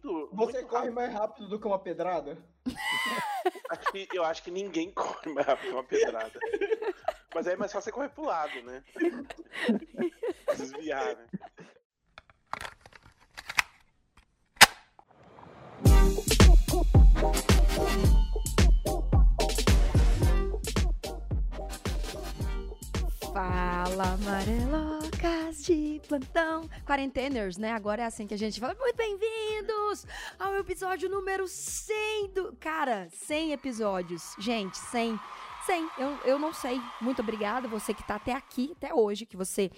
rápido. Você muito corre rápido. mais rápido do que uma pedrada? Eu acho que ninguém corre mais rápido que uma pedrada. Mas aí é mais fácil você correr pro lado, né? Desviar, né? Fala, amarelocas de plantão. Quarenteners, né? Agora é assim que a gente fala. Muito bem-vindos ao episódio número 100 do... Cara, 100 episódios. Gente, 100. 100. Eu, eu não sei. Muito obrigada você que tá até aqui, até hoje, que você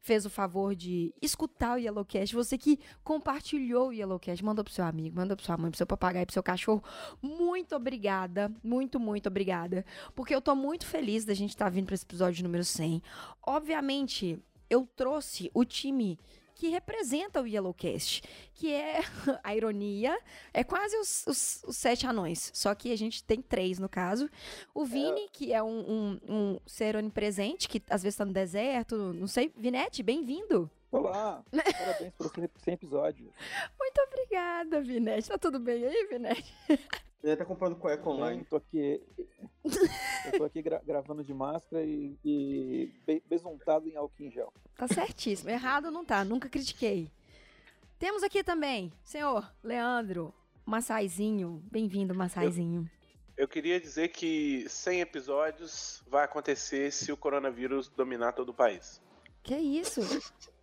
fez o favor de escutar o Yellowcast, você que compartilhou o Yellowcast, mandou pro seu amigo, mandou pro sua mãe, pro seu papagaio, pro seu cachorro. Muito obrigada. Muito, muito obrigada porque eu tô muito feliz da gente estar tá vindo para esse episódio número 100. Obviamente, eu trouxe o time que representa o Yellowcast, que é a ironia, é quase os, os- os sete anões, só que a gente tem três no caso. O Vini, que é um, um, um ser onipresente, que às vezes tá no deserto, não sei. Vinete, bem-vindo. Olá! Parabéns por 100 episódios. Muito obrigada, Vinete. Tá tudo bem aí, Vinete? Ele tá comprando cueca online. Eu tô aqui, eu tô aqui gra- gravando de máscara e, e be- besuntado em álcool em gel. Tá certíssimo. Errado não tá, nunca critiquei. Temos aqui também, senhor Leandro Massaizinho. Bem-vindo, Massaizinho. Eu queria dizer que 100 episódios vai acontecer se o coronavírus dominar todo o país. Que isso? É,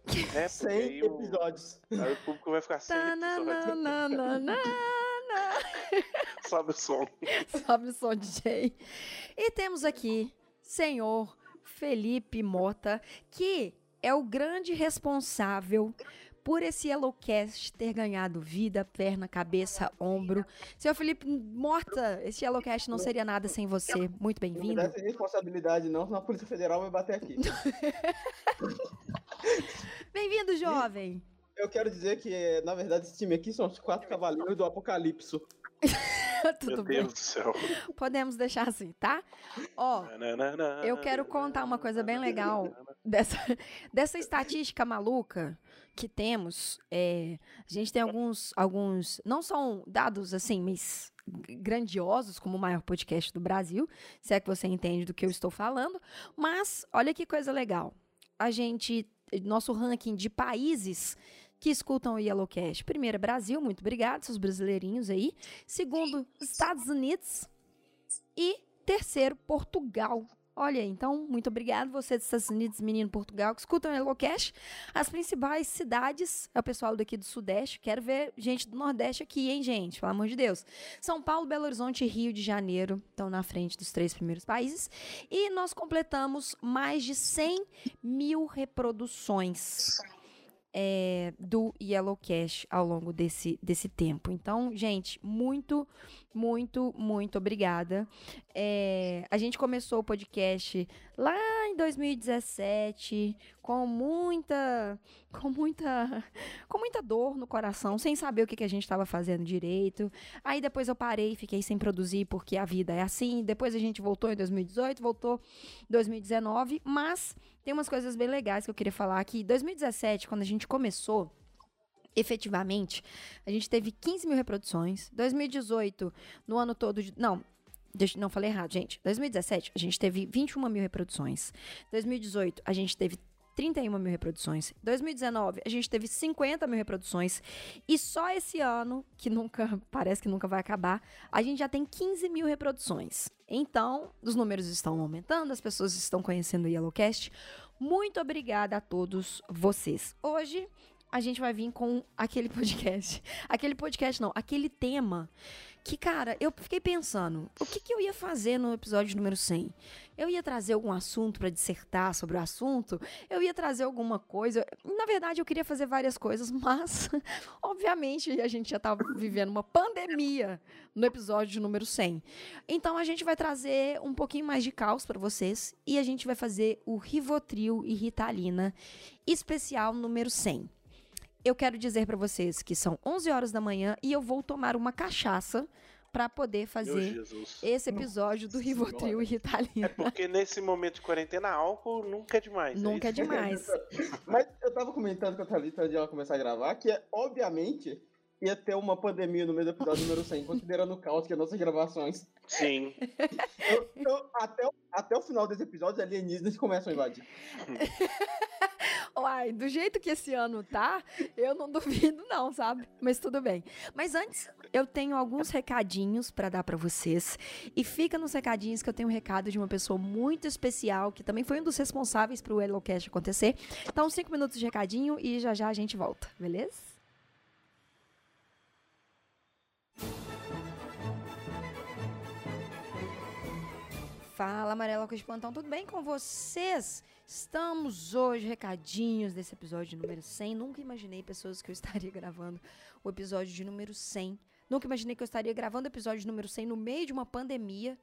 porque 100 aí o, episódios. aí o público vai ficar sem Tananana. Sobe o som. Sobe o som, DJ. E temos aqui, senhor Felipe Mota, que é o grande responsável por esse Yellowcast ter ganhado vida, perna, cabeça, ombro. Senhor Felipe Mota, esse Yellowcast não seria nada sem você. Muito Não me bem-vindo. dá responsabilidade, não, senão a Polícia Federal vai bater aqui. Bem-vindo, jovem. Eu quero dizer que, na verdade, esse time aqui são os quatro cavaleiros do Apocalipse. Tudo Meu bem? Deus do céu. Podemos deixar assim, tá? Ó, eu quero contar uma coisa bem legal dessa, dessa estatística maluca que temos. é, a gente tem alguns, alguns, não são dados assim, mas grandiosos como o maior podcast do Brasil, se é que você entende do que eu estou falando. Mas olha que coisa legal. A gente, nosso ranking de países que escutam o Yellowcast. Primeiro, Brasil, muito obrigado, seus brasileirinhos aí. Segundo, Estados Unidos. E terceiro, Portugal. Olha, então, muito obrigado, você dos Estados Unidos, menino Portugal, que escutam o Yellowcast. As principais cidades, é o pessoal daqui do Sudeste. Quero ver gente do Nordeste aqui, hein, gente? Pelo amor de Deus. São Paulo, Belo Horizonte e Rio de Janeiro estão na frente dos três primeiros países. E nós completamos mais de 100 mil reproduções é, do Yellowcast ao longo desse, desse tempo. Então, gente, muito, muito, muito obrigada. É, a gente começou o podcast lá em 2017 com muita, com muita, com muita dor no coração, sem saber o que, que a gente estava fazendo direito. Aí depois eu parei, fiquei sem produzir porque a vida é assim. Depois a gente voltou em 2018, voltou em 2019, mas tem umas coisas bem legais que eu queria falar aqui. 2017, quando a gente começou, efetivamente, a gente teve 15 mil reproduções. 2018, no ano todo. De, não, não falei errado, gente. 2017, a gente teve 21 mil reproduções. 2018, a gente teve 31 mil reproduções. 2019, a gente teve 50 mil reproduções. E só esse ano, que nunca, parece que nunca vai acabar, a gente já tem 15 mil reproduções. Então, os números estão aumentando, as pessoas estão conhecendo o Yellowcast. Muito obrigada a todos vocês. Hoje, a gente vai vir com aquele podcast. Aquele podcast não, aquele tema que, cara, eu fiquei pensando, o que, que eu ia fazer no episódio número 100? Eu ia trazer algum assunto para dissertar sobre o assunto? Eu ia trazer alguma coisa? Na verdade, eu queria fazer várias coisas, mas, obviamente, a gente já estava vivendo uma pandemia no episódio número 100. Então, a gente vai trazer um pouquinho mais de caos para vocês e a gente vai fazer o Rivotril e Ritalina especial número 100 eu quero dizer para vocês que são 11 horas da manhã e eu vou tomar uma cachaça para poder fazer esse episódio do Rivotril e É Ritalina. porque nesse momento de quarentena, álcool nunca é demais. Nunca é isso? demais. Mas eu tava comentando com a Thalita antes de ela começar a gravar que, é, obviamente, ia ter uma pandemia no meio do episódio número 100, considerando o caos que é nossas gravações. Sim. Eu, eu, até, até o final desse episódio, alienígenas começam a invadir. Uai, do jeito que esse ano tá, eu não duvido não, sabe? Mas tudo bem. Mas antes, eu tenho alguns recadinhos para dar para vocês. E fica nos recadinhos que eu tenho um recado de uma pessoa muito especial, que também foi um dos responsáveis pro Elocast acontecer. Então, cinco minutos de recadinho e já já a gente volta, beleza? Fala, Amarela de Plantão, tudo bem com vocês? Estamos hoje, recadinhos desse episódio número 100. Nunca imaginei, pessoas, que eu estaria gravando o episódio de número 100. Nunca imaginei que eu estaria gravando o episódio número 100 no meio de uma pandemia.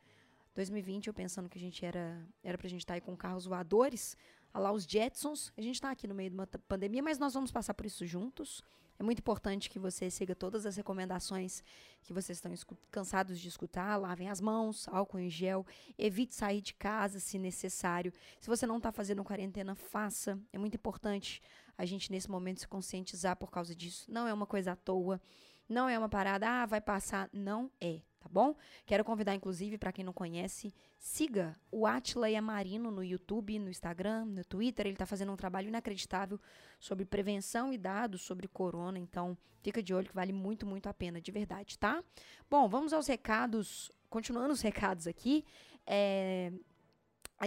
2020, eu pensando que a gente era, era pra gente estar tá aí com carros voadores, lá os Jetsons. A gente tá aqui no meio de uma pandemia, mas nós vamos passar por isso juntos. É muito importante que você siga todas as recomendações que vocês estão cansados de escutar. Lavem as mãos, álcool em gel, evite sair de casa se necessário. Se você não está fazendo quarentena, faça. É muito importante a gente, nesse momento, se conscientizar por causa disso. Não é uma coisa à toa. Não é uma parada, ah, vai passar. Não é tá bom? Quero convidar, inclusive, para quem não conhece, siga o Atila Marino no YouTube, no Instagram, no Twitter. Ele está fazendo um trabalho inacreditável sobre prevenção e dados sobre corona. Então, fica de olho que vale muito, muito a pena, de verdade, tá? Bom, vamos aos recados. Continuando os recados aqui. É,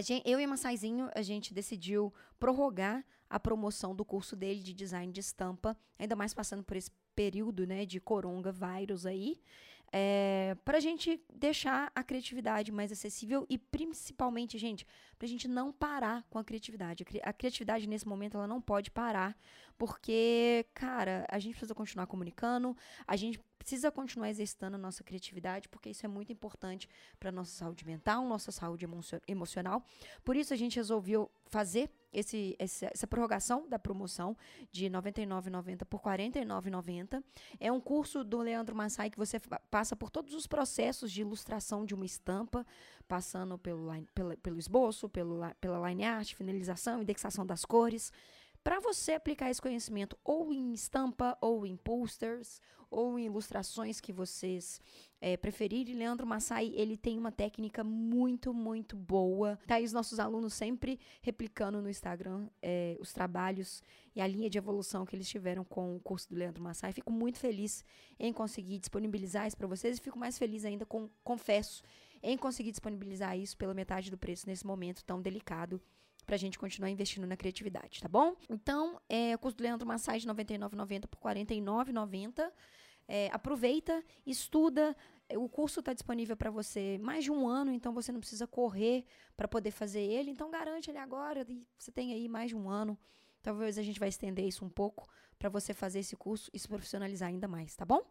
Gente, eu e Massaizinho, a gente decidiu prorrogar a promoção do curso dele de design de estampa, ainda mais passando por esse período, né, de coronavírus aí é, para a gente deixar a criatividade mais acessível e principalmente, gente, para a gente não parar com a criatividade. A criatividade nesse momento ela não pode parar, porque, cara, a gente precisa continuar comunicando, a gente precisa continuar exercitando a nossa criatividade, porque isso é muito importante para nossa saúde mental, nossa saúde emocional. Por isso a gente resolveu fazer esse, essa, essa prorrogação da promoção de R$ 99,90 por R$ 49,90. É um curso do Leandro Massai que você passa por todos os processos de ilustração de uma estampa, passando pelo, pelo, pelo esboço, pelo, pela line art, finalização, indexação das cores para você aplicar esse conhecimento ou em estampa, ou em posters, ou em ilustrações que vocês é, preferirem, Leandro Massai, ele tem uma técnica muito, muito boa. Tá aí os nossos alunos sempre replicando no Instagram é, os trabalhos e a linha de evolução que eles tiveram com o curso do Leandro Massai. Fico muito feliz em conseguir disponibilizar isso para vocês e fico mais feliz ainda, com, confesso, em conseguir disponibilizar isso pela metade do preço nesse momento tão delicado para a gente continuar investindo na criatividade, tá bom? Então, é, o custo do Leandro Massage de R$ 99,90 por R$ 49,90. É, aproveita, estuda. O curso está disponível para você mais de um ano, então você não precisa correr para poder fazer ele. Então garante ele agora você tem aí mais de um ano. Talvez a gente vai estender isso um pouco para você fazer esse curso e se profissionalizar ainda mais, tá bom?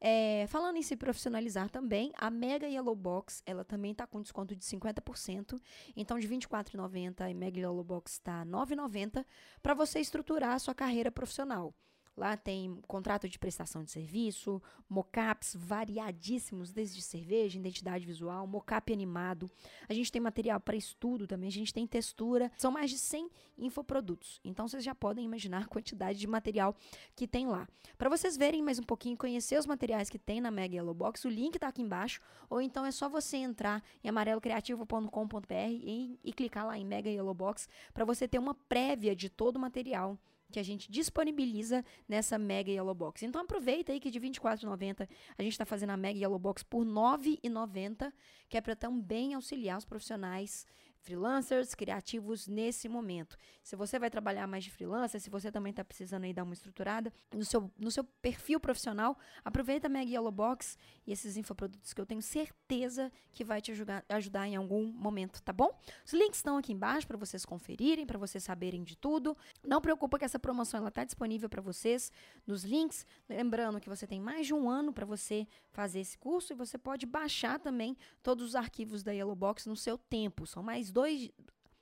É, falando em se profissionalizar também, a Mega Yellow Box, ela também está com desconto de 50%. Então, de R$ 24,90 a Mega Yellow Box está R$ 9,90 para você estruturar a sua carreira profissional. Lá tem contrato de prestação de serviço, mockups variadíssimos, desde cerveja, identidade visual, mockup animado. A gente tem material para estudo também, a gente tem textura. São mais de 100 infoprodutos. Então vocês já podem imaginar a quantidade de material que tem lá. Para vocês verem mais um pouquinho, conhecer os materiais que tem na Mega Yellow Box, o link está aqui embaixo, ou então é só você entrar em amarelocreativo.com.br e, e clicar lá em Mega Yellow Box para você ter uma prévia de todo o material que a gente disponibiliza nessa Mega Yellow Box. Então aproveita aí que de R$ 24,90 a gente está fazendo a Mega Yellow Box por R$ 9,90, que é para também auxiliar os profissionais freelancers, criativos nesse momento. Se você vai trabalhar mais de freelancer, se você também está precisando aí dar uma estruturada no seu, no seu perfil profissional, aproveita a Mega Yellow Box e esses infoprodutos que eu tenho certeza que vai te ajudar, ajudar em algum momento, tá bom? Os links estão aqui embaixo para vocês conferirem, para vocês saberem de tudo. Não preocupa que essa promoção ela está disponível para vocês nos links. Lembrando que você tem mais de um ano para você fazer esse curso e você pode baixar também todos os arquivos da Yellow Box no seu tempo. São mais dois,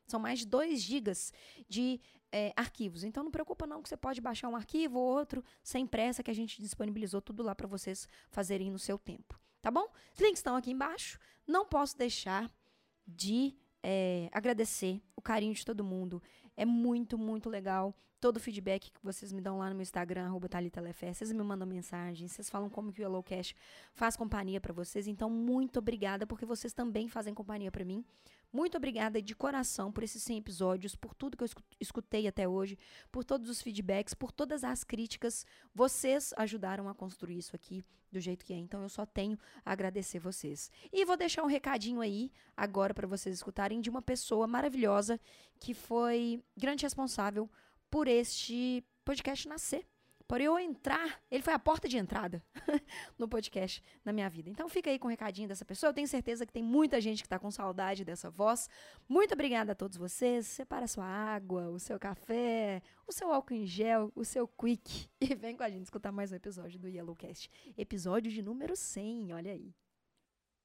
são mais de 2 gigas de é, arquivos. Então não preocupa não que você pode baixar um arquivo ou outro sem pressa que a gente disponibilizou tudo lá para vocês fazerem no seu tempo, tá bom? Os links estão aqui embaixo. Não posso deixar de é, agradecer o carinho de todo mundo. É muito, muito legal todo o feedback que vocês me dão lá no meu Instagram, arroba Vocês me mandam mensagem, vocês falam como que o Yellowcast faz companhia para vocês. Então, muito obrigada, porque vocês também fazem companhia para mim. Muito obrigada de coração por esses 100 episódios, por tudo que eu escutei até hoje, por todos os feedbacks, por todas as críticas. Vocês ajudaram a construir isso aqui do jeito que é. Então eu só tenho a agradecer vocês. E vou deixar um recadinho aí agora para vocês escutarem de uma pessoa maravilhosa que foi grande responsável por este podcast nascer. Por eu entrar, ele foi a porta de entrada no podcast na minha vida. Então fica aí com o recadinho dessa pessoa. Eu tenho certeza que tem muita gente que está com saudade dessa voz. Muito obrigada a todos vocês. Separa sua água, o seu café, o seu álcool em gel, o seu quick. E vem com a gente escutar mais um episódio do Yellowcast. Episódio de número 100, olha aí.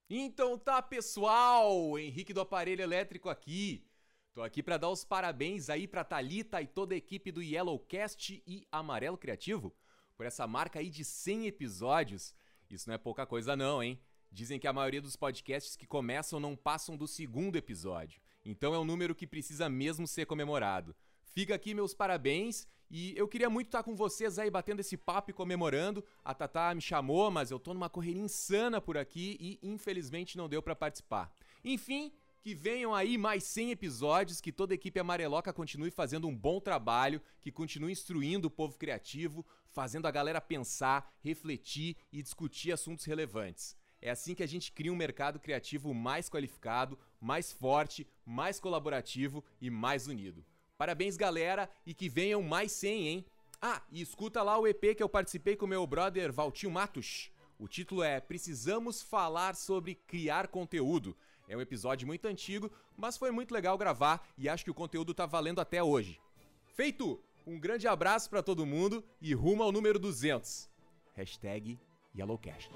Então tá, pessoal! Henrique do Aparelho Elétrico aqui. Tô aqui para dar os parabéns aí para Talita e toda a equipe do Yellowcast e Amarelo Criativo por essa marca aí de 100 episódios. Isso não é pouca coisa não, hein? Dizem que a maioria dos podcasts que começam não passam do segundo episódio. Então é um número que precisa mesmo ser comemorado. Fica aqui meus parabéns e eu queria muito estar com vocês aí batendo esse papo e comemorando. A Tatá me chamou, mas eu tô numa correria insana por aqui e infelizmente não deu para participar. Enfim, que venham aí mais 100 episódios, que toda a equipe amareloca continue fazendo um bom trabalho, que continue instruindo o povo criativo, fazendo a galera pensar, refletir e discutir assuntos relevantes. É assim que a gente cria um mercado criativo mais qualificado, mais forte, mais colaborativo e mais unido. Parabéns, galera, e que venham mais 100, hein? Ah, e escuta lá o EP que eu participei com meu brother Valtinho Matos. O título é Precisamos Falar sobre Criar Conteúdo. É um episódio muito antigo, mas foi muito legal gravar e acho que o conteúdo tá valendo até hoje. Feito! Um grande abraço para todo mundo e rumo ao número 200. Hashtag Yellowcast.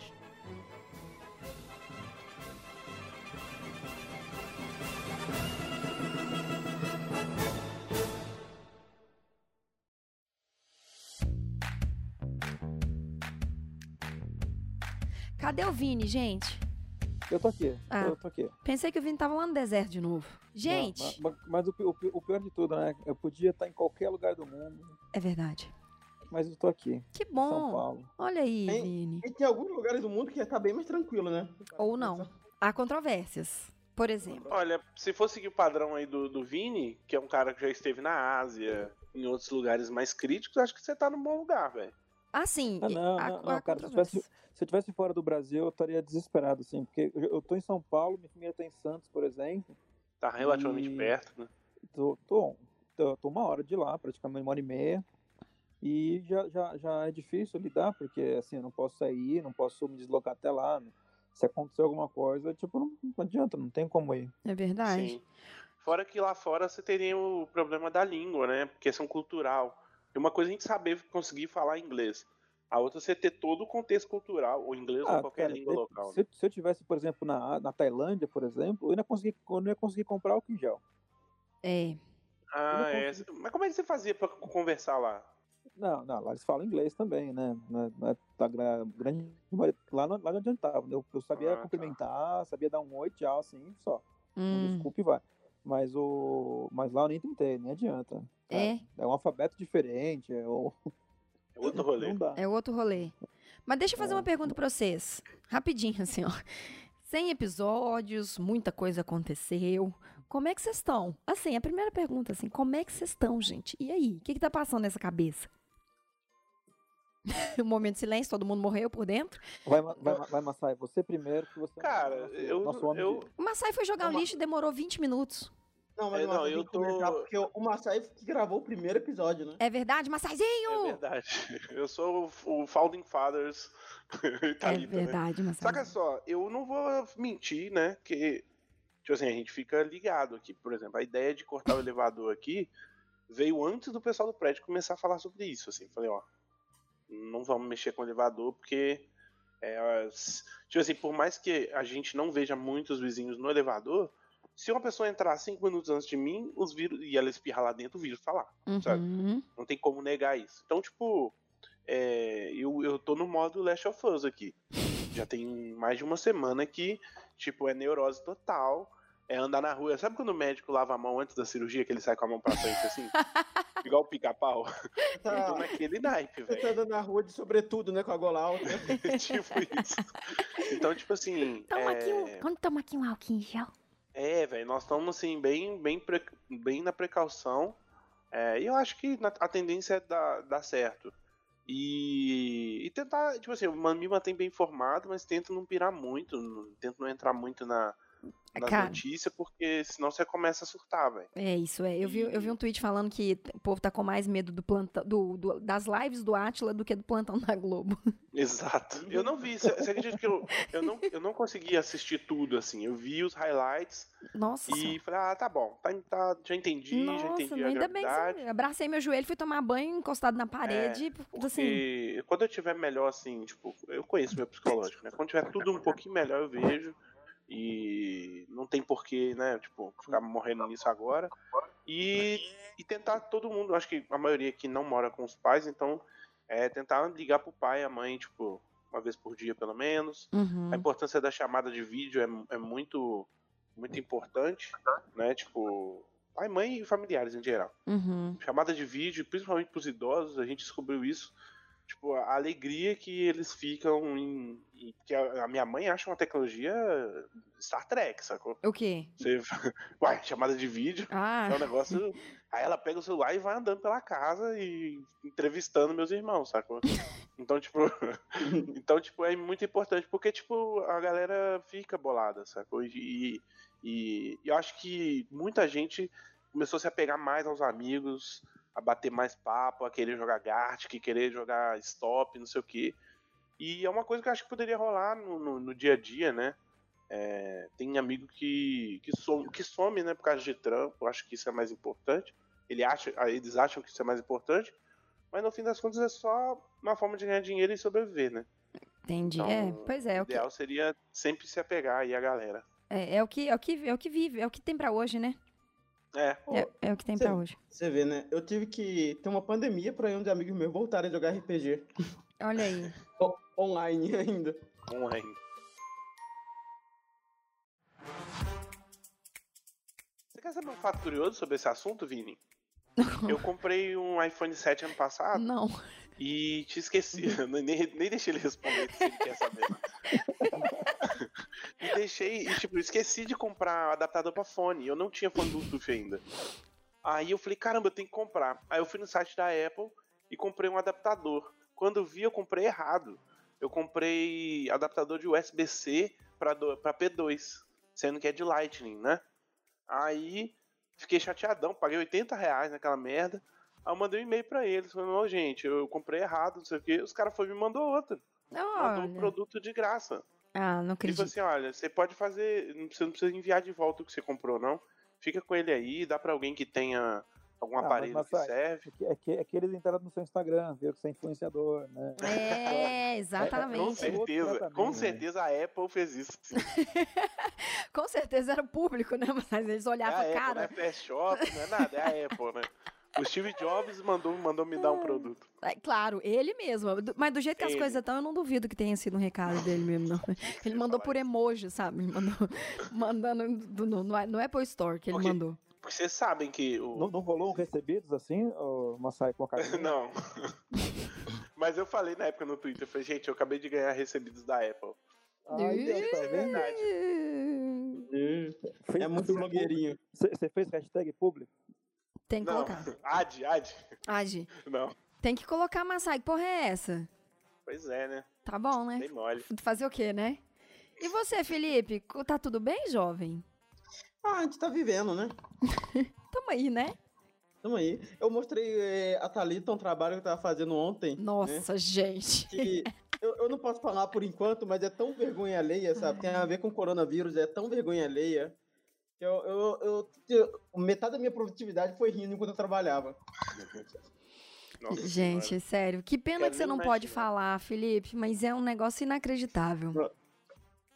Cadê o Vini, gente? Eu tô aqui. Ah, eu tô aqui. Pensei que o Vini tava lá no deserto de novo. Gente. Não, mas, mas o, o, o, pior de tudo, né? Eu podia estar em qualquer lugar do mundo. É verdade. Mas eu tô aqui. Que bom. São Paulo. Olha aí, tem, Vini. E tem alguns lugares do mundo que ia tá bem mais tranquilo, né? Ou não. Há controvérsias. Por exemplo. Olha, se for seguir o padrão aí do, do Vini, que é um cara que já esteve na Ásia, em outros lugares mais críticos, acho que você tá num bom lugar, velho. Ah, sim. Ah, não, não, não, cara, se tivesse, se eu estivesse fora do Brasil, eu estaria desesperado, assim, porque eu tô em São Paulo, minha família tá em Santos, por exemplo. Tá relativamente e... perto, né? Tô, tô, tô, tô, uma hora de lá, praticamente uma hora e meia. E já, já, já é difícil lidar, porque assim, eu não posso sair, não posso me deslocar até lá. Se acontecer alguma coisa, tipo, não, não adianta, não tem como ir. É verdade. Sim. Fora que lá fora você teria o problema da língua, né? Questão cultural. E uma coisa a gente saber conseguir falar inglês. A outra você ter todo o contexto cultural, o inglês ah, ou qualquer cara, língua se, local. Se, né? se, eu tivesse, por exemplo, na, na Tailândia, por exemplo, eu não ia conseguir, eu não ia conseguir comprar o gel. É. Ah, é. Mas como é que você fazia para conversar lá? Não, não, lá eles falam inglês também, né? É, não é, tá grande, lá, não, lá não adiantava. Eu, eu sabia ah, tá. cumprimentar, tá. sabia dar um oi, tchau, assim, só. Hum. Desculpe, vai. Mas, o, mas lá eu nem tentei, nem adianta. É. É um alfabeto diferente, é, o, é outro rolê. É outro rolê. Mas deixa eu fazer uma é. pergunta pra vocês. Rapidinho, assim, ó. 100 episódios, muita coisa aconteceu. Como é que vocês estão? Assim, a primeira pergunta, assim, como é que vocês estão, gente? E aí? O que que tá passando nessa cabeça? um momento de silêncio, todo mundo morreu por dentro. Vai, vai, vai Massai, você primeiro, que você é Cara, é eu, nosso homem eu... O Massai foi jogar o lixo e demorou 20 minutos. Não, mas é, não, eu tô... porque o Massai que gravou o primeiro episódio, né? É verdade, Massaizinho! É verdade. Eu sou o, o Founding Fathers Italita, É né? verdade, né? Massaizinho. Saca só, eu não vou mentir, né, que, tipo assim, a gente fica ligado aqui. Por exemplo, a ideia de cortar o elevador aqui veio antes do pessoal do prédio começar a falar sobre isso, assim. Falei, ó, não vamos mexer com o elevador porque... É, tipo assim, por mais que a gente não veja muitos vizinhos no elevador se uma pessoa entrar cinco minutos antes de mim, os vírus e ela espirrar lá dentro, o vírus tá lá, uhum. sabe? Não tem como negar isso. Então, tipo, é, eu, eu tô no modo Last of Us aqui. Já tem mais de uma semana que, tipo, é neurose total. é andar na rua. Sabe quando o médico lava a mão antes da cirurgia, que ele sai com a mão pra frente assim? Igual o pica-pau? Tá. Eu tô naquele naipe, velho. Você tá andando na rua de sobretudo, né? Com a gola alta. tipo isso. Então, tipo assim. Toma é... aqui um. Quando toma aqui um álcool em gel? É, velho, nós estamos assim, bem, bem, pre... bem na precaução. É, e eu acho que a tendência é dar, dar certo. E, e tentar, tipo assim, me manter bem informado, mas tento não pirar muito, tento não entrar muito na, nas Cara, notícias, porque senão você começa a surtar, velho. É isso, é. Eu vi, eu vi um tweet falando que o povo tá com mais medo do plantão, do, do, das lives do Atila do que do plantão da Globo. Exato. Eu não vi, você acredita que eu, eu, não, eu não consegui assistir tudo, assim. Eu vi os highlights Nossa. e falei, ah, tá bom, tá, tá, já entendi, Nossa, já entendi a ainda gravidade. bem que abracei meu joelho, fui tomar banho encostado na parede, é, assim... quando eu tiver melhor, assim, tipo, eu conheço meu psicológico, né? Quando tiver tudo um pouquinho melhor, eu vejo e não tem porquê, né, tipo, ficar morrendo nisso agora. E, e tentar todo mundo, acho que a maioria aqui não mora com os pais, então é tentar ligar pro pai e a mãe, tipo, uma vez por dia pelo menos. Uhum. A importância da chamada de vídeo é, é muito muito importante, né, tipo, pai, mãe e familiares em geral. Uhum. Chamada de vídeo, principalmente pros idosos, a gente descobriu isso tipo, a alegria que eles ficam em. em que a, a, minha mãe acha uma tecnologia Star Trek, sacou? O quê? Você, uai, chamada de vídeo. Ah. É um negócio. Aí ela pega o celular e vai andando pela casa e entrevistando meus irmãos, sacou? Então, tipo. então, tipo, é muito importante, porque, tipo, a galera fica bolada, sacou? E, e, e eu acho que muita gente começou a se apegar mais aos amigos a bater mais papo, a querer jogar Gartic, querer jogar stop, não sei o que. E é uma coisa que eu acho que poderia rolar no, no, no dia a dia, né? É, tem amigo que, que, some, que some, né, por causa de trampo, eu acho que isso é mais importante. Ele acha, eles acham que isso é mais importante, mas no fim das contas é só uma forma de ganhar dinheiro e sobreviver, né? Entendi. Então, é, pois é. O ideal que... seria sempre se apegar aí a galera. É, é, o que, é, o que, é o que vive, é o que tem para hoje, né? É. É, é o que tem cê, pra hoje. Você vê, né? Eu tive que ter uma pandemia pra ir onde amigos meus voltarem a jogar RPG. Olha aí. o, online ainda. Online. Você quer saber um fato curioso sobre esse assunto, Vini? Eu comprei um iPhone 7 ano passado. Não. E te esqueci. nem, nem deixei ele responder se ele quer saber. e deixei, e tipo, esqueci de comprar adaptador pra fone. Eu não tinha fone Bluetooth ainda. Aí eu falei, caramba, eu tenho que comprar. Aí eu fui no site da Apple e comprei um adaptador. Quando eu vi, eu comprei errado. Eu comprei adaptador de USB-C pra, pra P2, sendo que é de Lightning, né? Aí fiquei chateadão, paguei 80 reais naquela merda. Aí eu mandei um e-mail pra eles, falando, oh, gente, eu comprei errado, não sei o quê. Os caras foram e me mandou outra. Mandou um produto de graça. Ah, não acredito. Tipo assim, olha, você pode fazer. Você não precisa enviar de volta o que você comprou, não. Fica com ele aí, dá pra alguém que tenha algum ah, aparelho mas, mas, que serve. É que, é que eles entraram no seu Instagram, viram que você é influenciador, né? É, exatamente. É, com certeza, com certeza a Apple fez isso. com certeza era o público, né? Mas eles olhavam é a, cara. Apple, não é Fast Shop, não é nada, é a Apple, né? O Steve Jobs mandou, mandou me dar um produto. É, claro, ele mesmo. Mas do jeito que as ele. coisas estão, eu não duvido que tenha sido um recado dele mesmo, não. Ele mandou por emoji, sabe? Ele mandou mandando no, no Apple Store que ele porque, mandou. Porque vocês sabem que. O... Não, não rolou um recebidos assim, uma saia com a Não. Mas eu falei na época no Twitter, eu falei, gente, eu acabei de ganhar recebidos da Apple. Ah, é verdade. É muito blogueirinho. Você fez hashtag público? Tem que não. colocar. Ad, ad. Ad. Não. Tem que colocar Massai. Que porra é essa? Pois é, né? Tá bom, né? Tem mole. Fazer o quê, né? E você, Felipe? Tá tudo bem, jovem? Ah, a gente tá vivendo, né? Tamo aí, né? Tamo aí. Eu mostrei eh, a Thalita um trabalho que eu tava fazendo ontem. Né? Nossa, né? gente. Que eu, eu não posso falar por enquanto, mas é tão vergonha alheia, sabe? Tem a ver com coronavírus, é tão vergonha alheia. Eu, eu, eu, eu, metade da minha produtividade foi rindo enquanto eu trabalhava. Nossa, Gente, senhora. sério. Que pena que você não pode falar, Felipe, mas é um negócio inacreditável.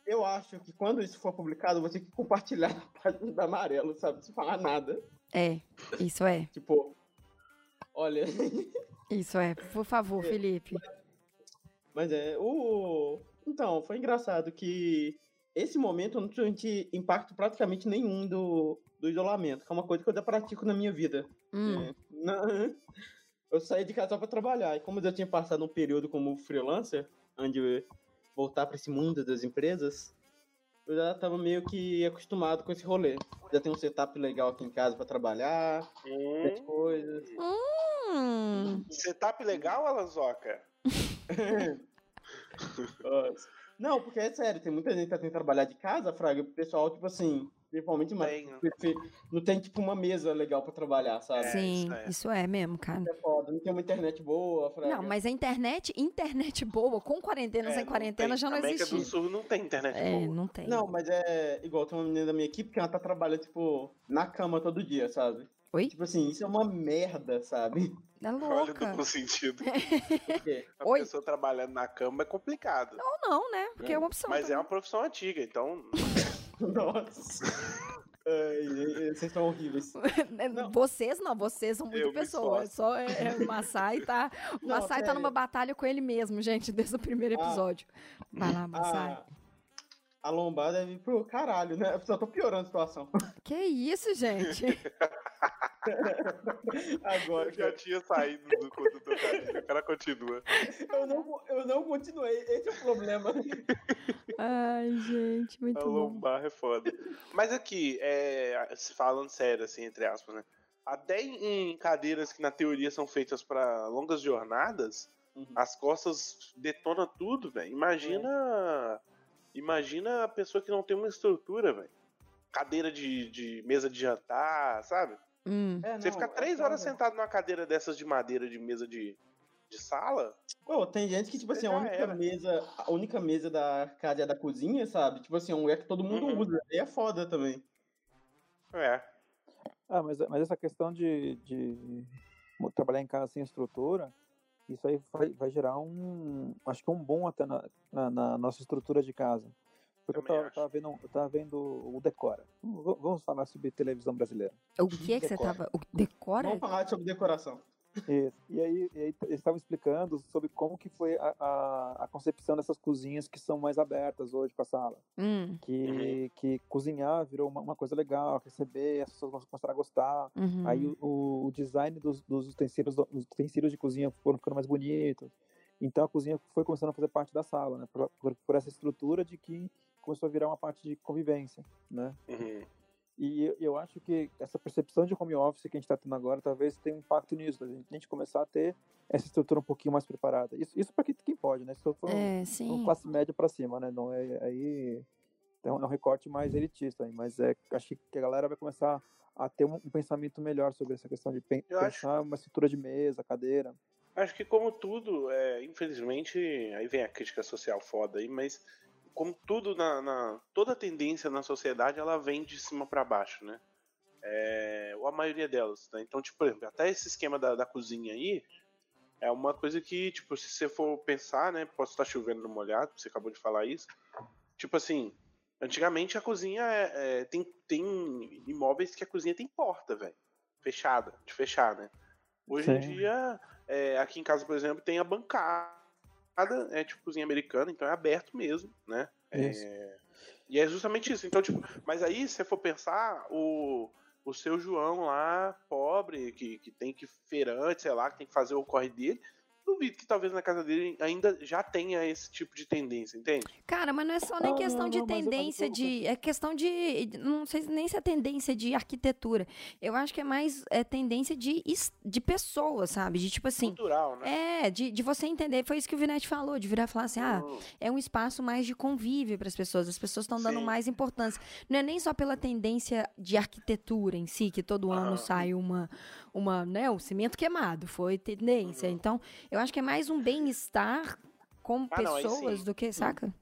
Eu acho que quando isso for publicado, você tem que compartilhar na página da Amarelo, sabe? Sem falar nada. É, isso é. tipo, olha. Isso é, por favor, é, Felipe. Mas é, o. Então, foi engraçado que esse momento eu não senti impacto praticamente nenhum do, do isolamento, que é uma coisa que eu já pratico na minha vida. Hum. É, na, eu saí de casa para trabalhar, e como eu já tinha passado um período como freelancer, onde voltar para esse mundo das empresas, eu já estava meio que acostumado com esse rolê. Já tem um setup legal aqui em casa para trabalhar, hum. coisas. Hum. Setup legal, Alanzoca? Não, porque é sério, tem muita gente que tá tentando trabalhar de casa, Fraga, o pessoal, tipo assim, principalmente mais. Né? Não tem, tipo, uma mesa legal pra trabalhar, sabe? É, Sim, isso é. isso é mesmo, cara. É foda, não tem uma internet boa, Fraga. Não, mas a internet, internet boa, com quarentena, é, sem quarentena, já não existe. América do Sul não tem internet é, boa. não tem. Não, mas é igual, tem uma menina da minha equipe que ela tá trabalhando, tipo, na cama todo dia, sabe? Oi? Tipo assim, isso é uma merda, sabe? É louca. Olha o duplo sentido. a Oi? pessoa trabalhando na cama é complicado. Não, não, né? Porque é, uma opção. Mas também. é uma profissão antiga, então. Nossa. Ai, vocês estão horríveis. Não. Vocês não, vocês são muita pessoa. É só é, é, o Massai tá. O não, Massai tá numa batalha com ele mesmo, gente, desde o primeiro ah. episódio. Ah, Vai lá, Massai. A lombada é pro caralho, né? Eu só tô piorando a situação. Que isso, gente? Agora. Eu já tinha saído do conto do O cara continua. Eu não, eu não continuei. Esse é o problema. Ai, gente, muito a bom. A lombar é foda. Mas aqui, é, falando sério, assim, entre aspas, né? Até em cadeiras que na teoria são feitas para longas jornadas, uhum. as costas detonam tudo, velho. Imagina. É Imagina a pessoa que não tem uma estrutura, velho. Cadeira de, de mesa de jantar, sabe? Hum. É, Você fica é três horas sentado numa cadeira dessas de madeira de mesa de, de sala. Pô, tem gente que, tipo assim, a única mesa, a única mesa da casa é da cozinha, sabe? Tipo assim, é um lugar que todo mundo uhum. usa. Aí é foda também. É. Ah, mas, mas essa questão de, de trabalhar em casa sem estrutura, isso aí vai, vai gerar um, acho que um bom até na, na, na nossa estrutura de casa. Porque eu tava, tava, vendo, eu tava vendo o Decora. Vamos falar sobre televisão brasileira. O que é que você tava. O Decora? Vamos falar sobre decoração. Isso. E aí, e aí eles estavam explicando sobre como que foi a, a, a, concepção dessas cozinhas que são mais abertas hoje com a sala. Hum. Que, uhum. que cozinhar virou uma, uma, coisa legal, receber, as pessoas começaram a gostar. Uhum. Aí o, o, design dos, dos utensílios, dos utensílios de cozinha foram ficando mais bonitos. Então a cozinha foi começando a fazer parte da sala, né? Por, por, por essa estrutura de que começou a virar uma parte de convivência, né? Uhum. E eu acho que essa percepção de home office que a gente está tendo agora talvez tenha um impacto nisso, a gente começar a ter essa estrutura um pouquinho mais preparada. Isso, isso para quem, quem pode, né? Se for é, um, classe média para cima, né? Não é aí é um, é um recorte mais elitista, mas é acho que a galera vai começar a ter um, um pensamento melhor sobre essa questão de pen, pensar acho... uma estrutura de mesa, cadeira. Acho que como tudo, é, infelizmente, aí vem a crítica social foda aí, mas como tudo na, na, toda tendência na sociedade ela vem de cima para baixo, né? É, ou a maioria delas, né? Então, tipo, por exemplo, até esse esquema da, da cozinha aí é uma coisa que, tipo, se você for pensar, né? Posso estar chovendo no molhado, você acabou de falar isso. Tipo assim, antigamente a cozinha é, é, tem, tem imóveis que a cozinha tem porta, velho. Fechada, de fechar, né? Hoje Sim. em dia, é, aqui em casa, por exemplo, tem a bancada é tipo cozinha americana, então é aberto mesmo, né? É, e é justamente isso. Então, tipo, mas aí, se você for pensar, o, o seu João lá, pobre, que, que tem que feirante, sei lá, que tem que fazer o corre dele, duvido que talvez na casa dele ainda já tenha esse tipo de tendência, entende? Cara, mas não é só nem questão não, de tendência de. É questão de. Não sei nem se é tendência de arquitetura. Eu acho que é mais é tendência de, de pessoas, sabe? De tipo assim. Cultural, né? É, de, de você entender. Foi isso que o Vinete falou, de virar e falar assim: ah, hum. é um espaço mais de convívio para as pessoas. As pessoas estão dando mais importância. Não é nem só pela tendência de arquitetura em si, que todo ano sai uma, uma, né, um cimento queimado. Foi tendência. Uhum. Então, eu eu acho que é mais um bem-estar com ah, pessoas não, do que, saca?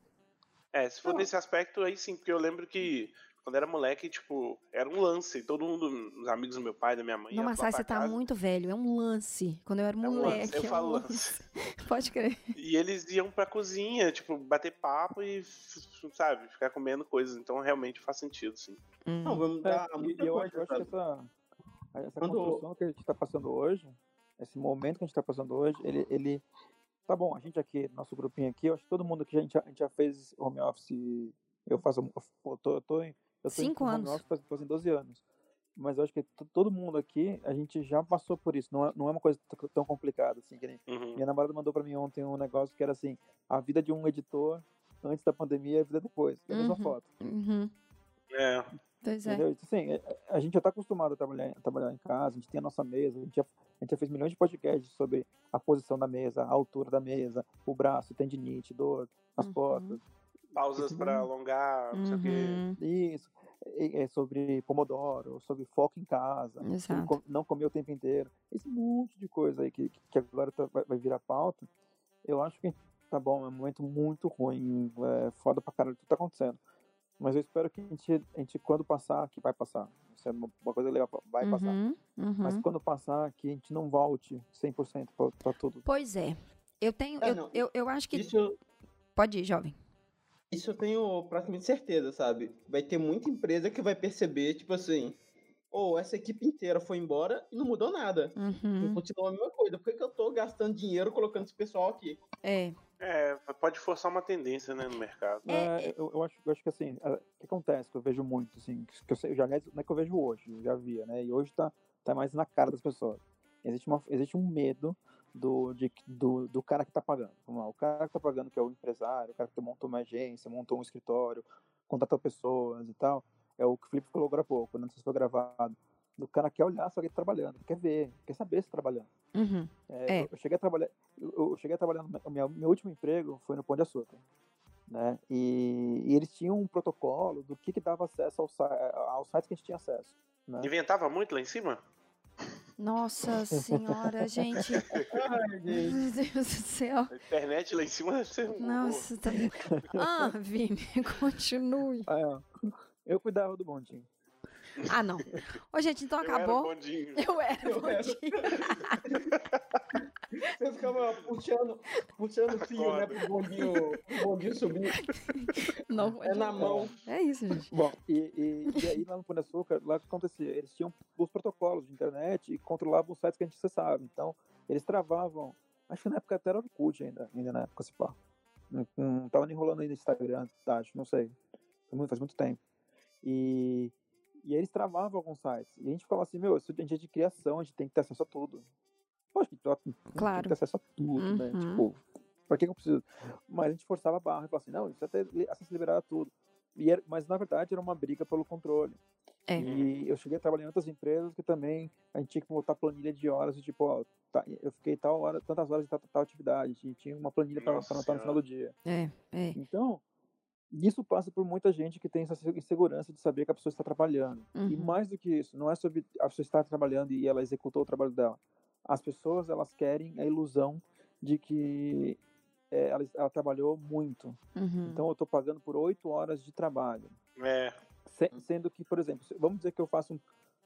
É, se for não. nesse aspecto, aí sim, porque eu lembro que quando era moleque, tipo, era um lance. Todo mundo, os amigos do meu pai, da minha mãe. Não, mas você tá muito velho. É um lance. Quando eu era moleque. É um lance, eu é falo um lance. Pode crer. E eles iam pra cozinha, tipo, bater papo e, sabe, ficar comendo coisas. Então realmente faz sentido, sim. Hum. Não, vamos dar. É, e eu, acho que essa, essa Quando... construção que a gente tá passando hoje esse momento que a gente está passando hoje, ele, ele tá bom. A gente aqui, nosso grupinho aqui, eu acho que todo mundo que a gente, a gente já fez home office Eu faço. Eu tô, eu tô em. Eu tô Cinco em anos. Fazem 12 anos. Mas eu acho que todo mundo aqui, a gente já passou por isso. Não é, não é uma coisa tão complicada assim. Que nem... uhum. Minha namorada mandou para mim ontem um negócio que era assim: a vida de um editor antes da pandemia e a vida depois. É a mesma Uhum. foto. Uhum. É. Pois é. Entendeu? Então, assim, é- a gente já está acostumado a trabalhar, a trabalhar em casa, a gente tem a nossa mesa, a gente, já, a gente já fez milhões de podcasts sobre a posição da mesa, a altura da mesa, o braço, tendinite, dor, as Uhum. costas. Pausas pra mundo- alongar, não sei o quê. Uhum. Isso. É é sobre Pomodoro, sobre foco em casa, Exato. não comer o tempo inteiro. Esse monte de coisa aí que, que agora tá- vai, vai virar pauta. Eu acho que tá bom, é um momento muito ruim, é foda pra caralho, tudo tá acontecendo. Mas eu espero que a gente, a gente quando passar, que vai passar, isso é uma coisa legal, vai passar. Uhum, Mas uhum. quando passar, que a gente não volte 100% pra, pra tudo. Pois é. Eu tenho. É, eu, eu, eu acho que. Isso, Pode ir, jovem. isso eu tenho praticamente certeza, sabe? Vai ter muita empresa que vai perceber, tipo assim, ou essa equipe inteira foi embora e não mudou nada. Uhum. Continua a mesma coisa. Por que, que eu tô gastando dinheiro colocando esse pessoal aqui? É. É, pode forçar uma tendência, né, no mercado. É, É, eu, eu, acho, eu acho que assim, é, o que acontece, que eu vejo muito, assim, que eu, sei, já, não é que eu vejo hoje, eu já via, né? E hoje tá, tá mais na cara das pessoas. Existe, uma, existe um medo do, de, do, do cara que tá pagando. Vamos lá, o cara que tá pagando, que é o empresário, o cara que montou uma agência, montou um escritório, contratou pessoas e tal, é o que o Felipe falou agora há pouco, não sei se foi gravado. O cara quer olhar se alguém tá trabalhando, quer ver, quer saber se tá trabalhando. Uhum. É, É. Eu, eu cheguei a trabalhar, eu, eu cheguei a trabalhar no meu, meu, último emprego foi no Pão de Açúcar, né? E, e eles tinham um protocolo do que, que dava acesso ao, si- aos sites que a gente tinha acesso, né? Inventava muito lá em cima? Nossa senhora, gente. Ai, gente. Meu Deus do céu. A internet lá em cima Nossa, tá... Ah, Vini, continue. Ah, é. Eu cuidava do bondinho. Ah, não. Ô, gente, então Eu era acabou. bondinho. Eu era bondinho. Você ficava puxando, puxando o fio, né, pro bondinho, pro bondinho subir. Não, É na mão. É isso, gente. Bom, e, e, e aí lá no Pão de Açúcar, lá o que acontecia? Eles tinham os protocolos de internet e controlavam os sites que a gente acessava. Então, eles travavam. Acho que na época até era o Orkut ainda, ainda na época, se pá. Não, não tava nem rolando ainda no Instagram, tá, acho, não sei. Muito- Faz muito tempo. E, e aí eles travavam alguns sites. E a gente ficava assim, meu, isso a gente é de criação, a gente tem que ter acesso a tudo. Poxa, a gente tem Claro. que ter acesso a tudo, né? Uhum. Tipo, pra que eu preciso? Mas a gente forçava a barra e falava assim, não, a gente precisa ter li- acesso liberado a tudo. E era- mas na verdade era uma briga pelo controle. É. E eu cheguei a trabalhar em outras empresas que também a gente tinha que botar planilha de horas, e, tipo, ó, tá, eu fiquei tal hora, tantas horas de tal, tal atividade, e tinha uma planilha para anotar no final do dia. É, é. Então, isso passa por muita gente que tem essa insegurança de saber que a pessoa está trabalhando. E Uhum. mais do que isso, não é sobre a pessoa estar trabalhando e ela executou o trabalho dela. As pessoas, elas querem a ilusão de que é, ela, ela trabalhou muito. Uhum. Então, eu estou pagando por oito horas de trabalho. É. Se- sendo que, por exemplo, se- vamos dizer que eu faço um,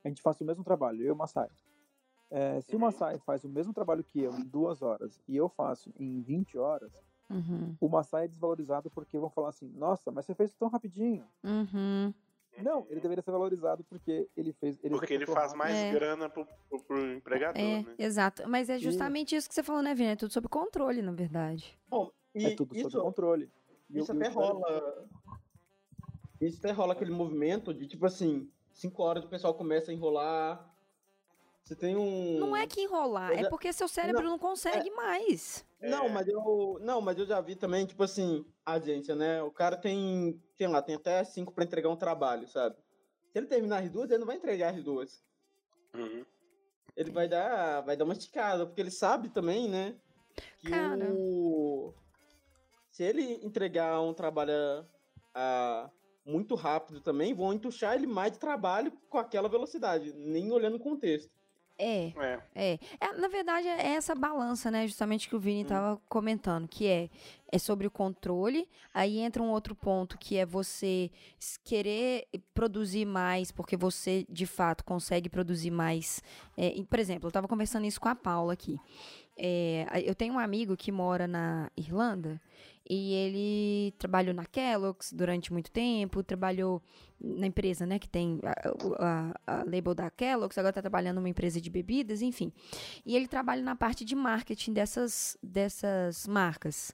a gente faça o mesmo trabalho, eu e o Massai. É, se o Uhum. Massai faz o mesmo trabalho que eu em duas horas e eu faço em 20 horas, Uhum. o Massai é desvalorizado porque vão falar assim, nossa, mas você fez tão rapidinho. Uhum. Não, ele deveria ser valorizado porque ele fez. Ele Porque ele faz mais É. grana pro, pro, pro empregador, É, né? exato. Mas é justamente isso que você falou, né, Vini? É tudo sob controle, na verdade. Bom, e É tudo sob isso, controle. E eu- isso eu até espero- rola. Isso até rola aquele movimento de tipo assim, cinco horas o pessoal começa a enrolar. Você tem um. Não é que enrolar, é já- porque seu cérebro não, consegue mais. Não, É. mas eu. Não, mas eu já vi também, tipo assim, a agência, né? O cara tem. Tem lá, tem até cinco pra entregar um trabalho, sabe? Se ele terminar as duas, ele não vai entregar as duas. Uhum. Ele vai dar. Vai dar uma esticada, porque ele sabe também, né? Que Cara. o. Se ele entregar um trabalho ah, muito rápido também, vão entuchar ele mais de trabalho com aquela velocidade, nem olhando o contexto. É. É. É, é, na verdade é essa balança, né, justamente que o Vini Hum. estava comentando, que é, é sobre o controle, aí entra um outro ponto que é você querer produzir mais, porque você, de fato, consegue produzir mais. É, por exemplo, eu estava conversando isso com a Paula aqui. É, eu tenho um amigo que mora na Irlanda e ele trabalhou na Kellogg's durante muito tempo, trabalhou na empresa, né, que tem a, a- a label da Kellogg's, agora está trabalhando numa empresa de bebidas, enfim. E ele trabalha na parte de marketing dessas, dessas marcas.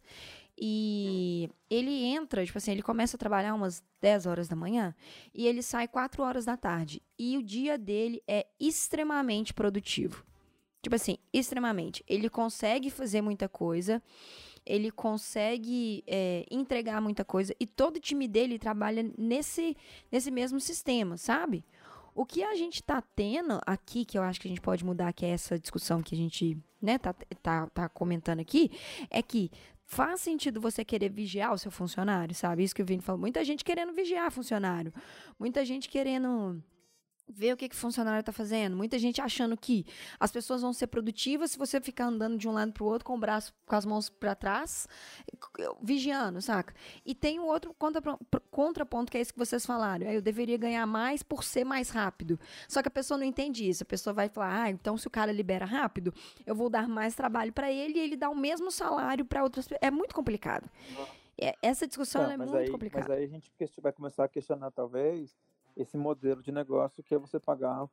E ele entra, tipo assim, ele começa a trabalhar umas 10 horas da manhã e ele sai 4 horas da tarde. E o dia dele é extremamente produtivo. Tipo assim, extremamente. Ele consegue fazer muita coisa, ele consegue é, entregar muita coisa e todo o time dele trabalha nesse, nesse mesmo sistema, sabe? O que a gente tá tendo aqui, que eu acho que a gente pode mudar, que é essa discussão que a gente, né, tá, tá, tá comentando aqui, é que faz sentido você querer vigiar o seu funcionário, sabe? Isso que o Vini falou. Muita gente querendo vigiar funcionário. Muita gente querendo ver o que, que o funcionário está fazendo. Muita gente achando que as pessoas vão ser produtivas se você ficar andando de um lado para o outro com o braço, com as mãos para trás, vigiando, saca? E tem um outro contra, contraponto que é isso que vocês falaram. Eu deveria ganhar mais por ser mais rápido. Só que a pessoa não entende isso. A pessoa vai falar, ah, então se o cara libera rápido, eu vou dar mais trabalho para ele e ele dá o mesmo salário para outras pessoas. É muito complicado. É, essa discussão é muito aí, complicada. Mas aí a gente vai começar a questionar, talvez, esse modelo de negócio que é você pagar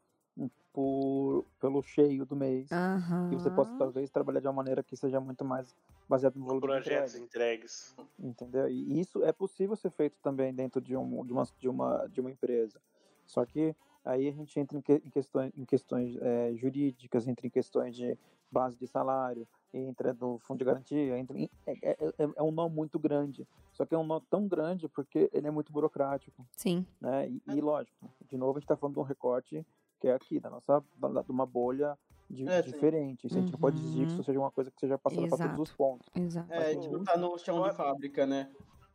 por, pelo cheio do mês. Uhum. Que você possa, talvez, trabalhar de uma maneira que seja muito mais baseada no volume projetos entregues. Entendeu? E isso é possível ser feito também dentro de, um, de, uma, de, uma, de uma empresa. Só que aí a gente entra em, que, em questões, em questões é, jurídicas, entra em questões de base de salário, entra no fundo de garantia, entra em, é, é, é, é, um nó muito grande. Só que é um nó tão grande porque ele é muito burocrático. Sim. Né? E, e lógico, de novo a gente está falando de um recorte que é aqui, da nossa, de uma bolha de, é, diferente. Isso uhum. a gente não pode exigir que isso uhum. seja uma coisa que seja passada para todos os pontos. Exato. É, a gente não tá no chão de fábrica, né?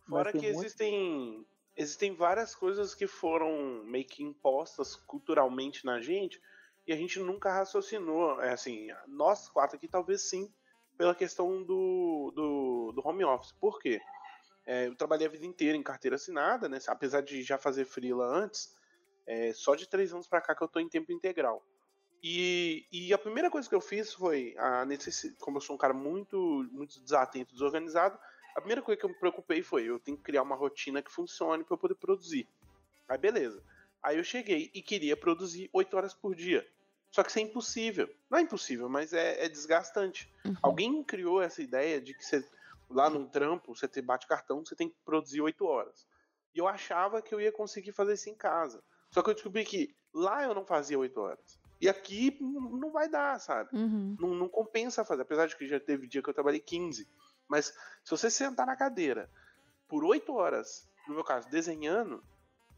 Fora que muito... existem existem várias coisas que foram meio que impostas culturalmente na gente e a gente nunca raciocinou. É assim, nós quatro aqui talvez sim, pela questão do, do, do home office. Por quê? É, eu trabalhei a vida inteira em carteira assinada, né? Apesar de já fazer freela antes, é, só de três anos para cá que eu tô em tempo integral. E, e, a primeira coisa que eu fiz foi, a necessidade, como eu sou um cara muito, muito desatento, desorganizado, a primeira coisa que eu me preocupei foi, eu tenho que criar uma rotina que funcione para eu poder produzir. Aí beleza. Aí eu cheguei e queria produzir oito horas por dia. Só que isso é impossível. Não é impossível, mas é, é desgastante. Uhum. Alguém criou essa ideia de que você, lá no trampo, você bate cartão, você tem que produzir oito horas. E eu achava que eu ia conseguir fazer isso em casa. Só que eu descobri que lá eu não fazia oito horas. E aqui não vai dar, sabe? Uhum. Não, não, compensa fazer. Apesar de que já teve dia que eu trabalhei 15. Mas se você sentar na cadeira por oito horas, no meu caso, desenhando,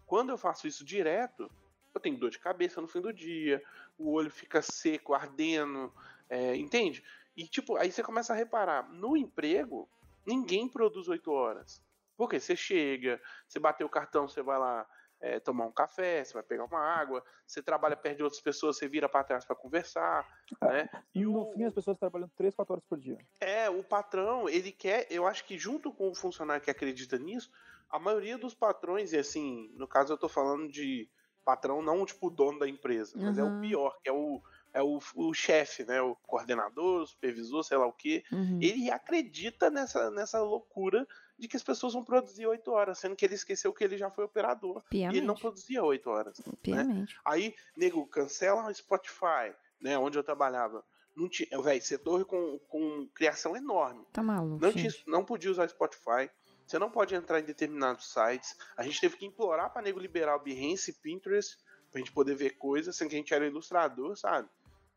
quando eu faço isso direto, eu tenho dor de cabeça no fim do dia, o olho fica seco, ardendo, é, entende? E tipo, aí você começa a reparar, no emprego, ninguém produz oito horas. Porque você chega, você bateu o cartão, você vai lá é, tomar um café, você vai pegar uma água, você trabalha perto de outras pessoas, você vira para trás para conversar, né? E no o... fim as pessoas trabalham três, quatro horas por dia. É, o patrão, ele quer, eu acho que junto com o funcionário que acredita nisso, a maioria dos patrões, e assim, no caso eu tô falando de patrão não tipo o dono da empresa, mas é o pior, que é o é o, o chefe, né, o coordenador, o supervisor, sei lá o que, uhum. ele acredita nessa, nessa loucura de que as pessoas vão produzir oito horas, sendo que ele esqueceu que ele já foi operador Piamente. e ele não produzia oito horas. Né? Aí, nego, cancela o Spotify, né, onde eu trabalhava. Não tinha, velho, setor com, com criação enorme. Tá maluco. Não, tinha, não podia usar Spotify. Você não pode entrar em determinados sites. A gente teve que implorar para nego liberar o Behance e Pinterest pra gente poder ver coisas, sendo que a gente era ilustrador, sabe?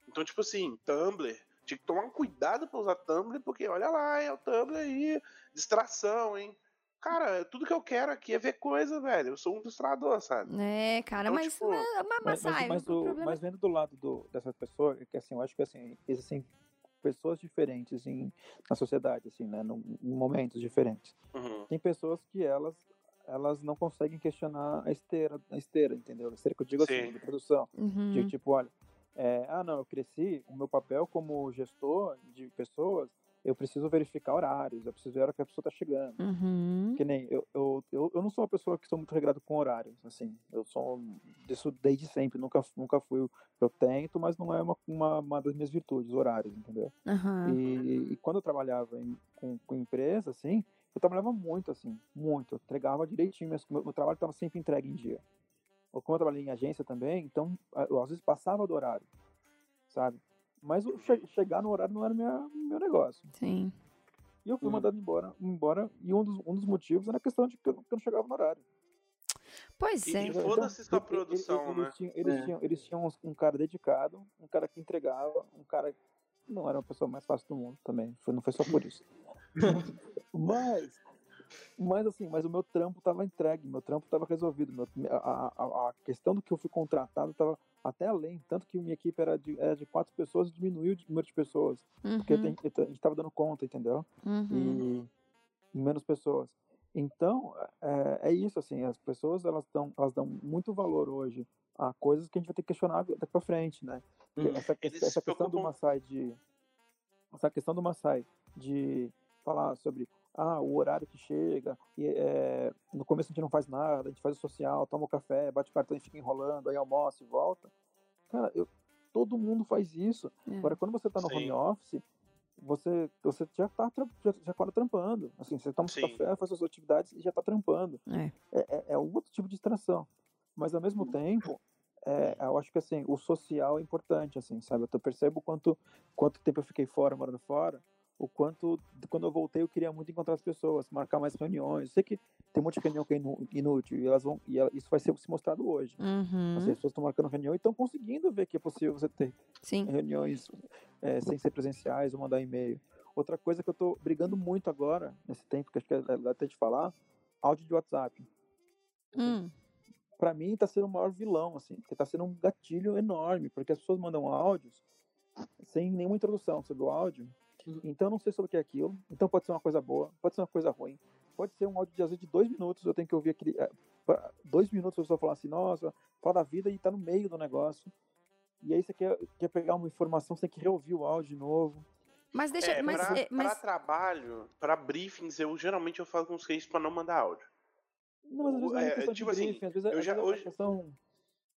Então, tipo assim, Tumblr, tinha que tomar cuidado pra usar Tumblr, porque olha lá, é o Tumblr aí, distração, hein? Cara, tudo que eu quero aqui é ver coisa, velho. Eu sou um ilustrador, sabe? É, cara, então, mas, tipo, mas, mas, mas, mas, mas, o, mas vendo do lado do, dessa pessoa, que assim, eu acho que assim, existem pessoas diferentes em, na sociedade, assim, né, em momentos diferentes. Uhum. Tem pessoas que elas elas não conseguem questionar a esteira, a esteira, entendeu? A esteira que eu digo assim, Sim. assim, de produção. Uhum. De tipo, olha, é, ah, não, eu cresci, o meu papel como gestor de pessoas, eu preciso verificar horários, eu preciso ver a hora que a pessoa está chegando. Uhum. Que nem, eu, eu, eu, eu, não sou uma pessoa que sou muito regrado com horários, assim, eu sou disso desde sempre, nunca, nunca fui, eu tento, mas não é uma, uma, uma das minhas virtudes, horários, entendeu? Uhum. E, e, quando eu trabalhava em, com, com empresa, assim, eu trabalhava muito, assim, muito, eu entregava direitinho, mas meu, meu trabalho estava sempre entregue em dia ou como eu trabalhei em agência também, então eu às vezes passava do horário, sabe? Mas che chegar no horário não era minha, meu negócio. Sim. E eu fui uhum. mandado embora, embora, e um dos, um dos motivos era a questão de que eu, que eu não chegava no horário. Pois é. E foda-se então, sua produção, eles, né? Tinham, eles, é. tinham, eles tinham um cara dedicado, um cara que entregava, um cara que não era uma pessoa mais fácil do mundo também. Foi, não foi só por isso. mas, mas assim, mas o meu trampo estava entregue, meu trampo estava resolvido. Meu, a, a, a, questão do que eu fui contratado estava até além. Tanto que minha equipe era de, era de quatro pessoas e diminuiu o número de pessoas. Uhum. Porque a gente estava dando conta, entendeu? Uhum. E, e menos pessoas. Então, é, é, isso, assim, as pessoas, elas dão, elas dão muito valor hoje a coisas que a gente vai ter que questionar daqui para frente, né? Hum, essa, essa questão do Maasai de... Essa questão do Maasai de falar sobre ah, o horário que chega, e, é, no começo a gente não faz nada, a gente faz o social, toma o café, bate o cartão e fica enrolando, aí almoça e volta. Cara, eu, todo mundo faz isso. É. Agora, quando você está no Sim. home office, você, você já está já, já acorda trampando. Assim, você toma Sim. café, faz suas atividades e já está trampando. É. É, é, é outro tipo de distração. Mas ao mesmo tempo, é, eu acho que assim, o social é importante, assim, sabe? Eu percebo quanto, quanto tempo eu fiquei fora, morando fora, o quanto, quando eu voltei, eu queria muito encontrar as pessoas, marcar mais reuniões. Eu sei que tem um monte de reunião que é inútil e, elas vão, e isso vai ser se mostrado hoje. Uhum. As pessoas estão marcando reunião e estão conseguindo ver que é possível você ter Sim. reuniões é, sem ser presenciais ou mandar e-mail. Outra coisa que eu estou brigando muito agora, nesse tempo, que acho que é até de falar, áudio de WhatsApp. Hum. Para mim, está sendo o maior vilão, assim, porque está sendo um gatilho enorme, porque as pessoas mandam áudios sem nenhuma introdução sobre o áudio então eu não sei sobre o que é aquilo. Então pode ser uma coisa boa, pode ser uma coisa ruim. Pode ser um áudio de às vezes de dois minutos, eu tenho que ouvir aquele. É, dois minutos a pessoa falar assim, nossa, fala da vida e tá no meio do negócio. E aí você quer, quer pegar uma informação, você tem que reouvir o áudio de novo. Mas deixa. É, mas, pra, é, mas... pra trabalho, pra briefings, eu geralmente eu falo com os clientes pra não mandar áudio. Não, mas às vezes não é, é questão tipo de assim, briefing, às vezes, eu às já, vezes é hoje... questão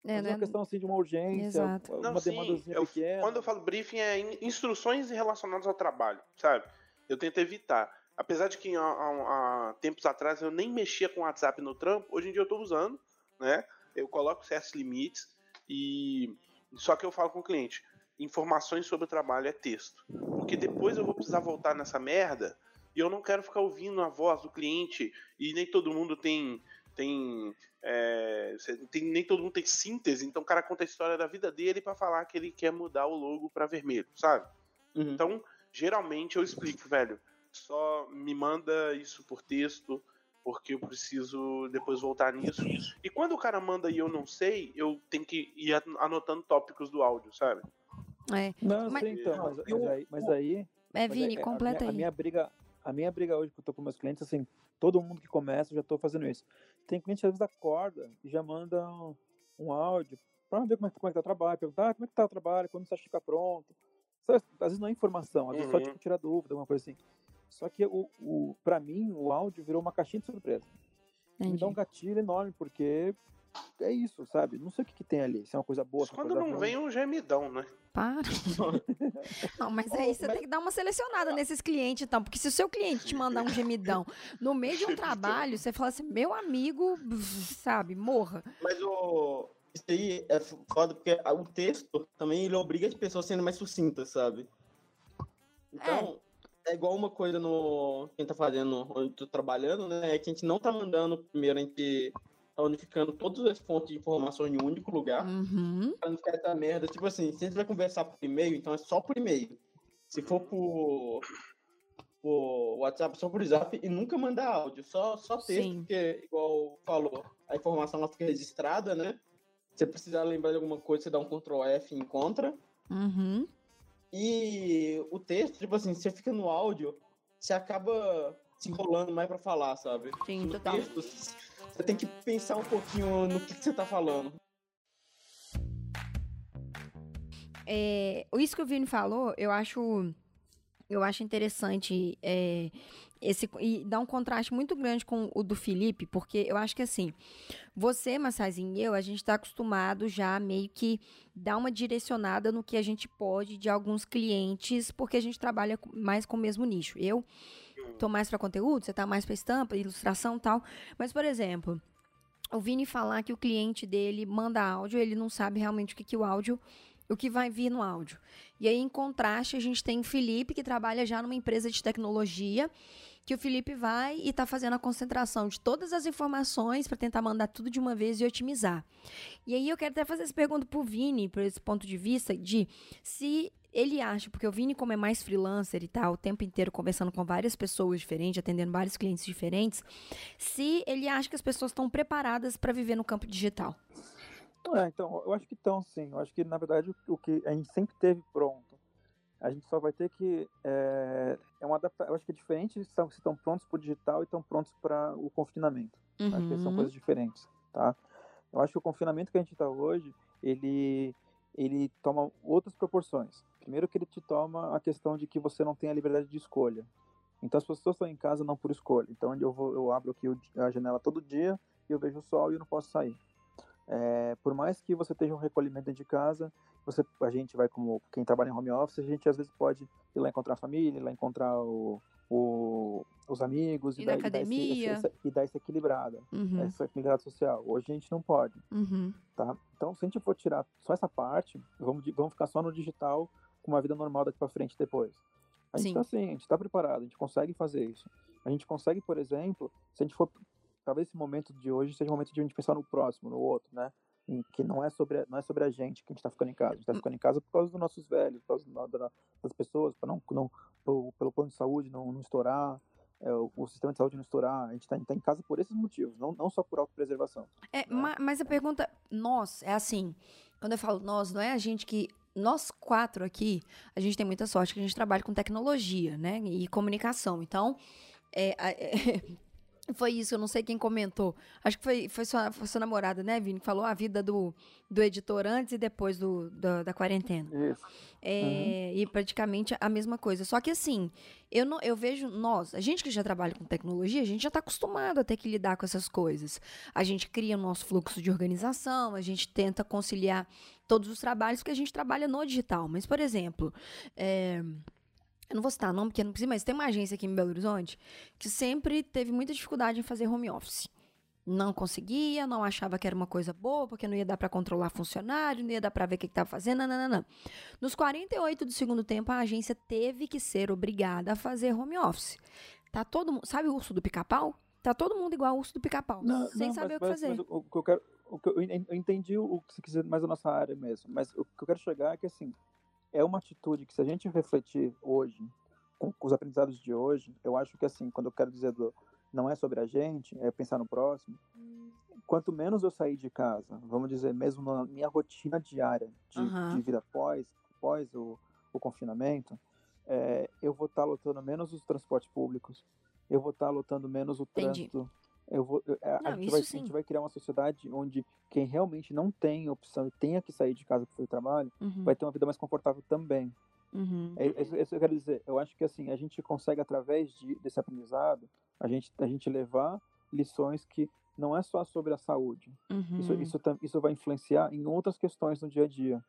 é, né? uma questão assim de uma urgência, Exato. uma Não, demandazinha sim, pequena. quando eu falo briefing é instruções relacionadas ao trabalho, sabe? Eu tento evitar. Apesar de que há, há, há tempos atrás eu nem mexia com WhatsApp no trampo, hoje em dia eu estou usando, né? Eu coloco certos limites e só que eu falo com o cliente, informações sobre o trabalho é texto, porque depois eu vou precisar voltar nessa merda e eu não quero ficar ouvindo a voz do cliente e nem todo mundo tem tem, é, tem, nem todo mundo tem síntese, então o cara conta a história da vida dele para falar que ele quer mudar o logo para vermelho, sabe? Uhum. Então, geralmente eu explico, velho, só me manda isso por texto, porque eu preciso depois voltar nisso. E quando o cara manda e eu não sei, eu tenho que ir anotando tópicos do áudio, sabe? É. Não, mas, então, mas, mas, aí, mas aí. É, Vini, completa a minha, aí. A minha briga, a minha briga hoje que eu tô com meus clientes, assim, todo mundo que começa, eu já tô fazendo isso. Tem cliente que às vezes acorda e já manda um, um áudio para ver como é, como é que tá o trabalho, perguntar ah, como é que tá o trabalho, quando você acha que fica pronto. Às vezes não é informação, às vezes uhum. só tipo, tirar dúvida, alguma coisa assim. Só que o, o, para mim, o áudio virou uma caixinha de surpresa. Entendi. Me dá um gatilho enorme, porque é isso, sabe? Não sei o que, que tem ali, se é uma coisa boa. Quando coisa não vem um gemidão, né? Para. não, mas aí você tem que dar uma selecionada nesses clientes, então. Porque se o seu cliente te mandar um gemidão no meio de um trabalho, você fala assim, meu amigo, sabe, morra. Mas o. Isso aí é foda, porque o texto também ele obriga as pessoas sendo mais sucintas, sabe? Então, é. é igual uma coisa no. Quem tá fazendo, onde tô trabalhando, né? É que a gente não tá mandando primeiro, a gente tá unificando todas as fontes de informação em um único lugar. Uhum. Pra não ficar essa merda. Tipo assim, se a gente vai conversar por e-mail, então é só por e-mail. Se for por, por WhatsApp, só por zap e nunca mandar áudio, só, só texto, Sim. porque, igual falou, a informação ela fica registrada, né? Se você precisar lembrar de alguma coisa, você dá um Ctrl F e encontra. Uhum. E o texto, tipo assim, você fica no áudio, você acaba se enrolando mais para falar, sabe? Sim, no total. Texto, você tem que pensar um pouquinho no que, que você tá falando. É, isso que o Vini falou, eu acho, eu acho interessante é, esse e dá um contraste muito grande com o do Felipe, porque eu acho que assim, você, Massazinho e eu, a gente está acostumado já meio que dar uma direcionada no que a gente pode de alguns clientes, porque a gente trabalha mais com o mesmo nicho. Eu tô mais para conteúdo, você tá mais para estampa, ilustração tal. Mas, por exemplo, o Vini falar que o cliente dele manda áudio, ele não sabe realmente o que, que o áudio o que vai vir no áudio. E aí, em contraste, a gente tem o Felipe, que trabalha já numa empresa de tecnologia, que o Felipe vai e está fazendo a concentração de todas as informações para tentar mandar tudo de uma vez e otimizar. E aí eu quero até fazer essa pergunta para o Vini, por esse ponto de vista, de se ele acha, porque o Vini, como é mais freelancer e tal, o tempo inteiro conversando com várias pessoas diferentes, atendendo vários clientes diferentes, se ele acha que as pessoas estão preparadas para viver no campo digital. É, então, eu acho que estão sim. Eu acho que, na verdade, o que a gente sempre teve pronto. A gente só vai ter que. É, é uma adaptação. Eu acho que é diferente se estão prontos para o digital e estão prontos para o confinamento. Uhum. Acho que são uhum. coisas diferentes, tá? Eu acho que o confinamento que a gente está hoje, ele, ele toma outras proporções. Primeiro que ele te toma a questão de que você não tem a liberdade de escolha. Então as pessoas estão em casa não por escolha. Então eu, vou, eu abro aqui a janela todo dia e eu vejo o sol e eu não posso sair. É, por mais que você tenha um recolhimento dentro de casa, você, a gente vai como quem trabalha em home office, a gente às vezes pode ir lá encontrar a família, ir lá encontrar o, o, os amigos e, e, dar, academia. E, dar esse, esse, e dar essa equilibrada, uhum. essa equilibrada social. Hoje a gente não pode, uhum. tá? Então, se a gente for tirar só essa parte, vamos, vamos ficar só no digital, com uma vida normal daqui para frente depois. A gente está assim, a gente está preparado, a gente consegue fazer isso. A gente consegue, por exemplo, se a gente for, talvez esse momento de hoje seja o momento de a gente pensar no próximo, no outro, né? Em, que não é sobre não é sobre a gente que a gente está ficando em casa, a gente está hum. ficando em casa por causa dos nossos velhos, por causa das pessoas, para não, não pelo, pelo plano de saúde não, não estourar, é, o, o, sistema de saúde não estourar. A gente está tá em casa por esses motivos, não, não só por autopreservação. É, né? mas a pergunta, nós, é assim, quando eu falo nós, não é a gente que nós quatro aqui, a gente tem muita sorte que a gente trabalha com tecnologia, né? E comunicação. Então, é, é, Foi isso, eu não sei quem comentou. Acho que foi, foi, sua, foi sua namorada, né, Vini? Que falou a vida do, do editor antes e depois do, do da quarentena. Isso. É, uhum. E praticamente a mesma coisa. Só que assim, eu, não, eu vejo nós, a gente que já trabalha com tecnologia, a gente já está acostumado a ter que lidar com essas coisas. A gente cria o nosso fluxo de organização, a gente tenta conciliar todos os trabalhos que a gente trabalha no digital. Mas, por exemplo, é, eu não vou citar nome, porque não precisa, mas tem uma agência aqui em Belo Horizonte que sempre teve muita dificuldade em fazer home office. Não conseguia, não achava que era uma coisa boa, porque não ia dar para controlar funcionário, não ia dar para ver o que estava fazendo, não, não, não. Nos 48 do segundo tempo, a agência teve que ser obrigada a fazer home office. Tá todo mundo, sabe o urso do pica-pau? Tá todo mundo igual o urso do pica-pau, sem não, saber mas, o que fazer. Mas, o, que eu quero, o que eu, eu entendi o que você quiser mais a nossa área mesmo, mas o que eu quero chegar é que assim, é uma atitude que se a gente refletir hoje, com, os aprendizados de hoje, eu acho que assim, quando eu quero dizer do, não é sobre a gente, é pensar no próximo. Quanto menos eu sair de casa, vamos dizer, mesmo na minha rotina diária de, uhum. de vida após, após o, o confinamento, é, eu vou estar tá lotando menos os transportes públicos, eu vou estar tá lotando menos o Entendi. Eu vou, é, não, a, gente vai, a, gente vai, criar uma sociedade onde quem realmente não tem opção e tenha que sair de casa para fazer trabalho uhum. vai ter uma vida mais confortável também. Uhum. É, é, é, isso que eu quero dizer. Eu acho que assim a gente consegue através de, desse aprendizado a gente a gente levar lições que não é só sobre a saúde. Uhum. Isso, isso isso vai influenciar em outras questões no dia a dia.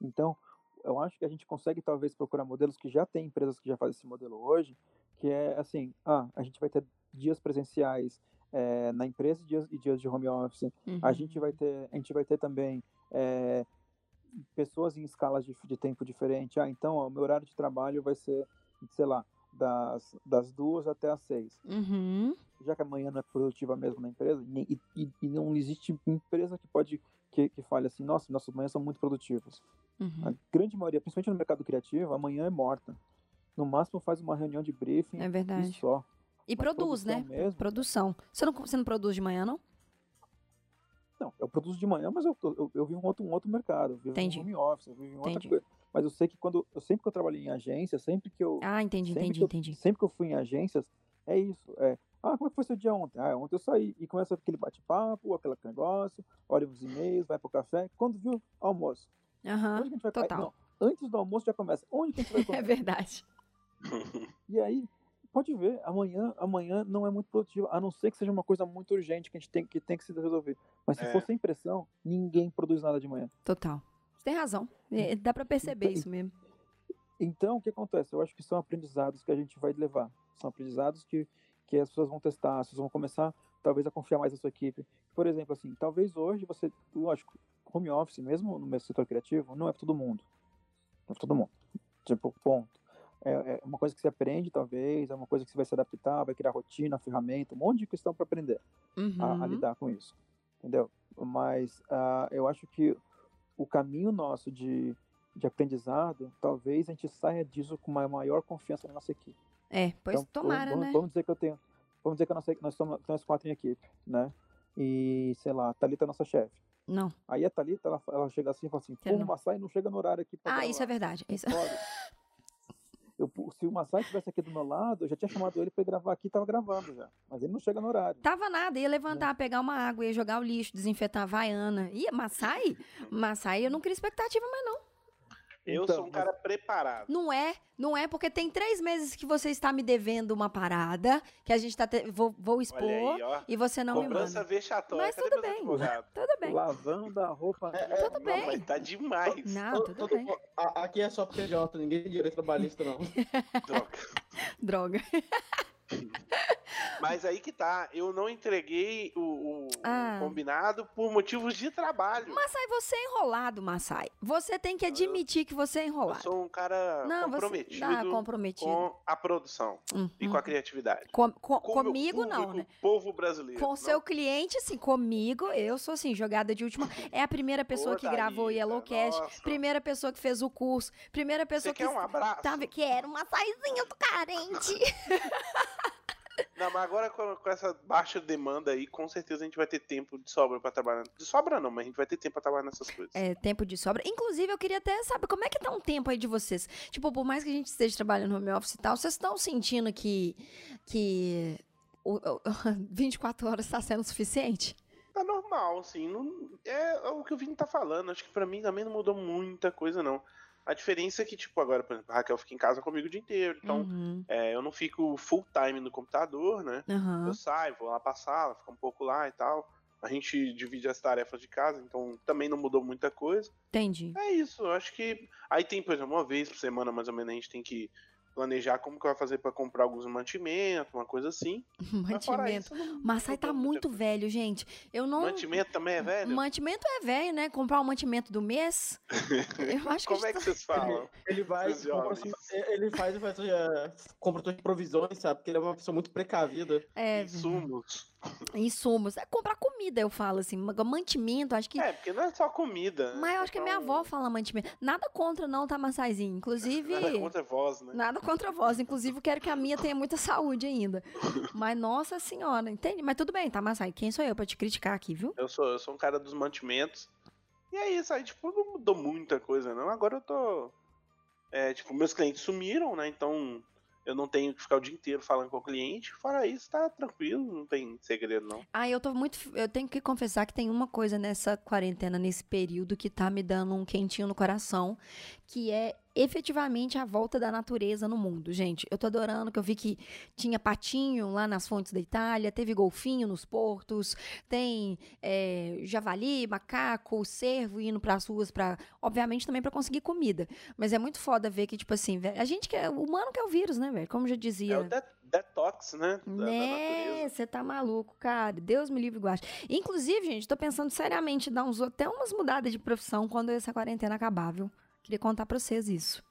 Então eu acho que a gente consegue talvez procurar modelos que já tem empresas que já fazem esse modelo hoje, que é assim, ah, a gente vai ter dias presenciais, é, na empresa e dias, e dias de home office. Uhum. A gente vai ter, a gente vai ter também é, pessoas em escalas de, de tempo diferente. Ah, então ó, o meu horário de trabalho vai ser, sei lá, das, das duas até as seis. Uhum. Já que amanhã não é produtiva mesmo na empresa, e, e, e não existe empresa que pode que, que fale assim, nossa, nossas manhãs são muito produtivas. Uhum. A grande maioria, principalmente no mercado criativo, amanhã é morta. No máximo faz uma reunião de briefing é verdade. e só. E produz, né? Mesmo. Produção. Você não, você não produz de manhã, não? Não, eu produzo de manhã, mas eu, eu, eu vivo um outro, um outro mercado. Eu vivo entendi. em home office, eu vivo em outra coisa. Mas eu sei que quando. Eu, sempre que eu trabalhei em agência, sempre que eu. Ah, entendi, entendi, eu, entendi. Sempre que eu fui em agências, é isso. É, ah, como é que foi seu dia ontem? Ah, ontem eu saí. E começa aquele bate-papo, aquele negócio, olha os e-mails, vai pro café. Quando viu, almoço. Aham, uhum, total. Não, antes do almoço já começa. Onde que a gente vai comer? é verdade. E aí, pode ver, amanhã, amanhã não é muito produtivo, a não ser que seja uma coisa muito urgente que a gente tem que, tem que se resolver. Mas se é. for sem pressão, ninguém produz nada de manhã. Total. Você tem razão. É, dá para perceber então, isso mesmo. Então, o que acontece? Eu acho que são aprendizados que a gente vai levar. São aprendizados que, que as pessoas vão testar, as pessoas vão começar, talvez, a confiar mais na sua equipe. Por exemplo, assim, talvez hoje você, lógico, home office, mesmo no meu setor criativo, não é para todo mundo. Não é para todo mundo. Tipo, ponto. É, é, uma coisa que você aprende, talvez, é uma coisa que você vai se adaptar, vai criar rotina, ferramenta, um monte de questão para aprender uhum. a, a, uhum. lidar com isso. Entendeu? Mas uh, eu acho que o caminho nosso de, de aprendizado, talvez a gente saia disso com uma maior confiança na nossa equipe. É, pois então, tomara, vamos, né? Vamos dizer que eu tenho. Vamos dizer que nós, nós estamos nós quatro em equipe, né? E, sei lá, a Thalita é nossa chefe. Não. Aí a Thalita, ela, ela chega assim e fala assim, pô, o Massai não chega no horário aqui pra Ah, gravar. isso é verdade. Isso... Eu, se o Massai estivesse aqui do meu lado, eu já tinha chamado ele para gravar aqui, tava gravando já. Mas ele não chega no horário. Tava nada, ia levantar, é. pegar uma água, ia jogar o lixo, desinfetar a vaiana. Ia, Massai? Massai, eu não queria expectativa mais não. Eu então, sou um cara mas... preparado. Não é, não é, porque tem três meses que você está me devendo uma parada, que a gente tá te... vou, vou expor, aí, e você não Cobrança me manda. vexatória. Mas tudo bem, tudo bem. Lavando a roupa. É, tudo não, bem. Mas tá demais. Não, tudo bem. Aqui é só PJ, ninguém tem direito trabalhista, não. Droga. Droga. Mas aí que tá, eu não entreguei o, o, ah. combinado por motivos de trabalho. Massai, você é enrolado, Massai. Você tem que admitir que você é enrolado. Eu sou um cara não, comprometido, tá comprometido com a produção uhum. e com a criatividade. Com, com, com comigo público, não, né? povo brasileiro. Com o seu cliente, assim, comigo, eu sou assim, jogada de última. É a primeira pessoa que gravou o Yellowcast, nossa. primeira pessoa que fez o curso, primeira pessoa você que... quer um abraço? Tava, quero uma saizinha do carente. Não, mas agora com, com, essa baixa demanda aí, com certeza a gente vai ter tempo de sobra para trabalhar. De sobra não, mas a gente vai ter tempo para trabalhar nessas coisas. É, tempo de sobra. Inclusive, eu queria até saber como é que tá um tempo aí de vocês. Tipo, por mais que a gente esteja trabalhando no home office e tal, vocês estão sentindo que que o, o, 24 horas está sendo suficiente? Tá normal, assim. Não, é, é o que o Vini tá falando. Acho que para mim também não mudou muita coisa, não. A diferença é que, tipo, agora, por exemplo, a Raquel fica em casa comigo o dia inteiro. Então, uhum. é, eu não fico full time no computador, né? Uhum. Eu saio, vou lá passar, ela fica um pouco lá e tal. A gente divide as tarefas de casa, então também não mudou muita coisa. Entendi. É isso, eu acho que. Aí tem, por exemplo, uma vez por semana, mais ou menos, a gente tem que planejar como que vai fazer para comprar alguns mantimentos, uma coisa assim. Mantimento. Massai tá muito velho, gente. Eu não. Mantimento também é velho? Mantimento é velho, né? Comprar o mantimento do mês. Eu acho como que é que vocês falam? Ele, vai, assim, ele faz, faz uh, compra de provisões, sabe? Porque ele é uma pessoa muito precavida. É. Insumos. Insumos. É comprar comida, eu falo assim. Mantimento, acho que. É, porque não é só comida. Mas eu acho que a minha avó fala mantimento. Nada contra, não, tá, Massaizinho? Inclusive. Nada contra voz, né? Nada contra a voz. Inclusive, quero que a minha tenha muita saúde ainda. Mas, nossa senhora, entende? Mas tudo bem, tá, Massai? Quem sou eu pra te criticar aqui, viu? Eu sou, eu sou um cara dos mantimentos. E é isso, aí, tipo, não mudou muita coisa, não. Agora eu tô. É, tipo, meus clientes sumiram, né? Então eu não tenho que ficar o dia inteiro falando com o cliente. Fora isso, tá tranquilo, não tem segredo, não. Ah, eu tô muito. Eu tenho que confessar que tem uma coisa nessa quarentena, nesse período, que tá me dando um quentinho no coração, que é efetivamente a volta da natureza no mundo, gente. Eu tô adorando que eu vi que tinha patinho lá nas fontes da Itália, teve golfinho nos portos, tem é, javali, macaco, cervo indo para as ruas para, obviamente também para conseguir comida. Mas é muito foda ver que tipo assim, a gente quer, o humano quer o vírus, né, velho? Como já dizia. É o de detox, né? Da, né? Você tá maluco, cara. Deus me livre guarde. Inclusive, gente, tô pensando seriamente em dar uns, até umas mudadas de profissão quando essa quarentena acabar, viu? Queria contar pra vocês isso.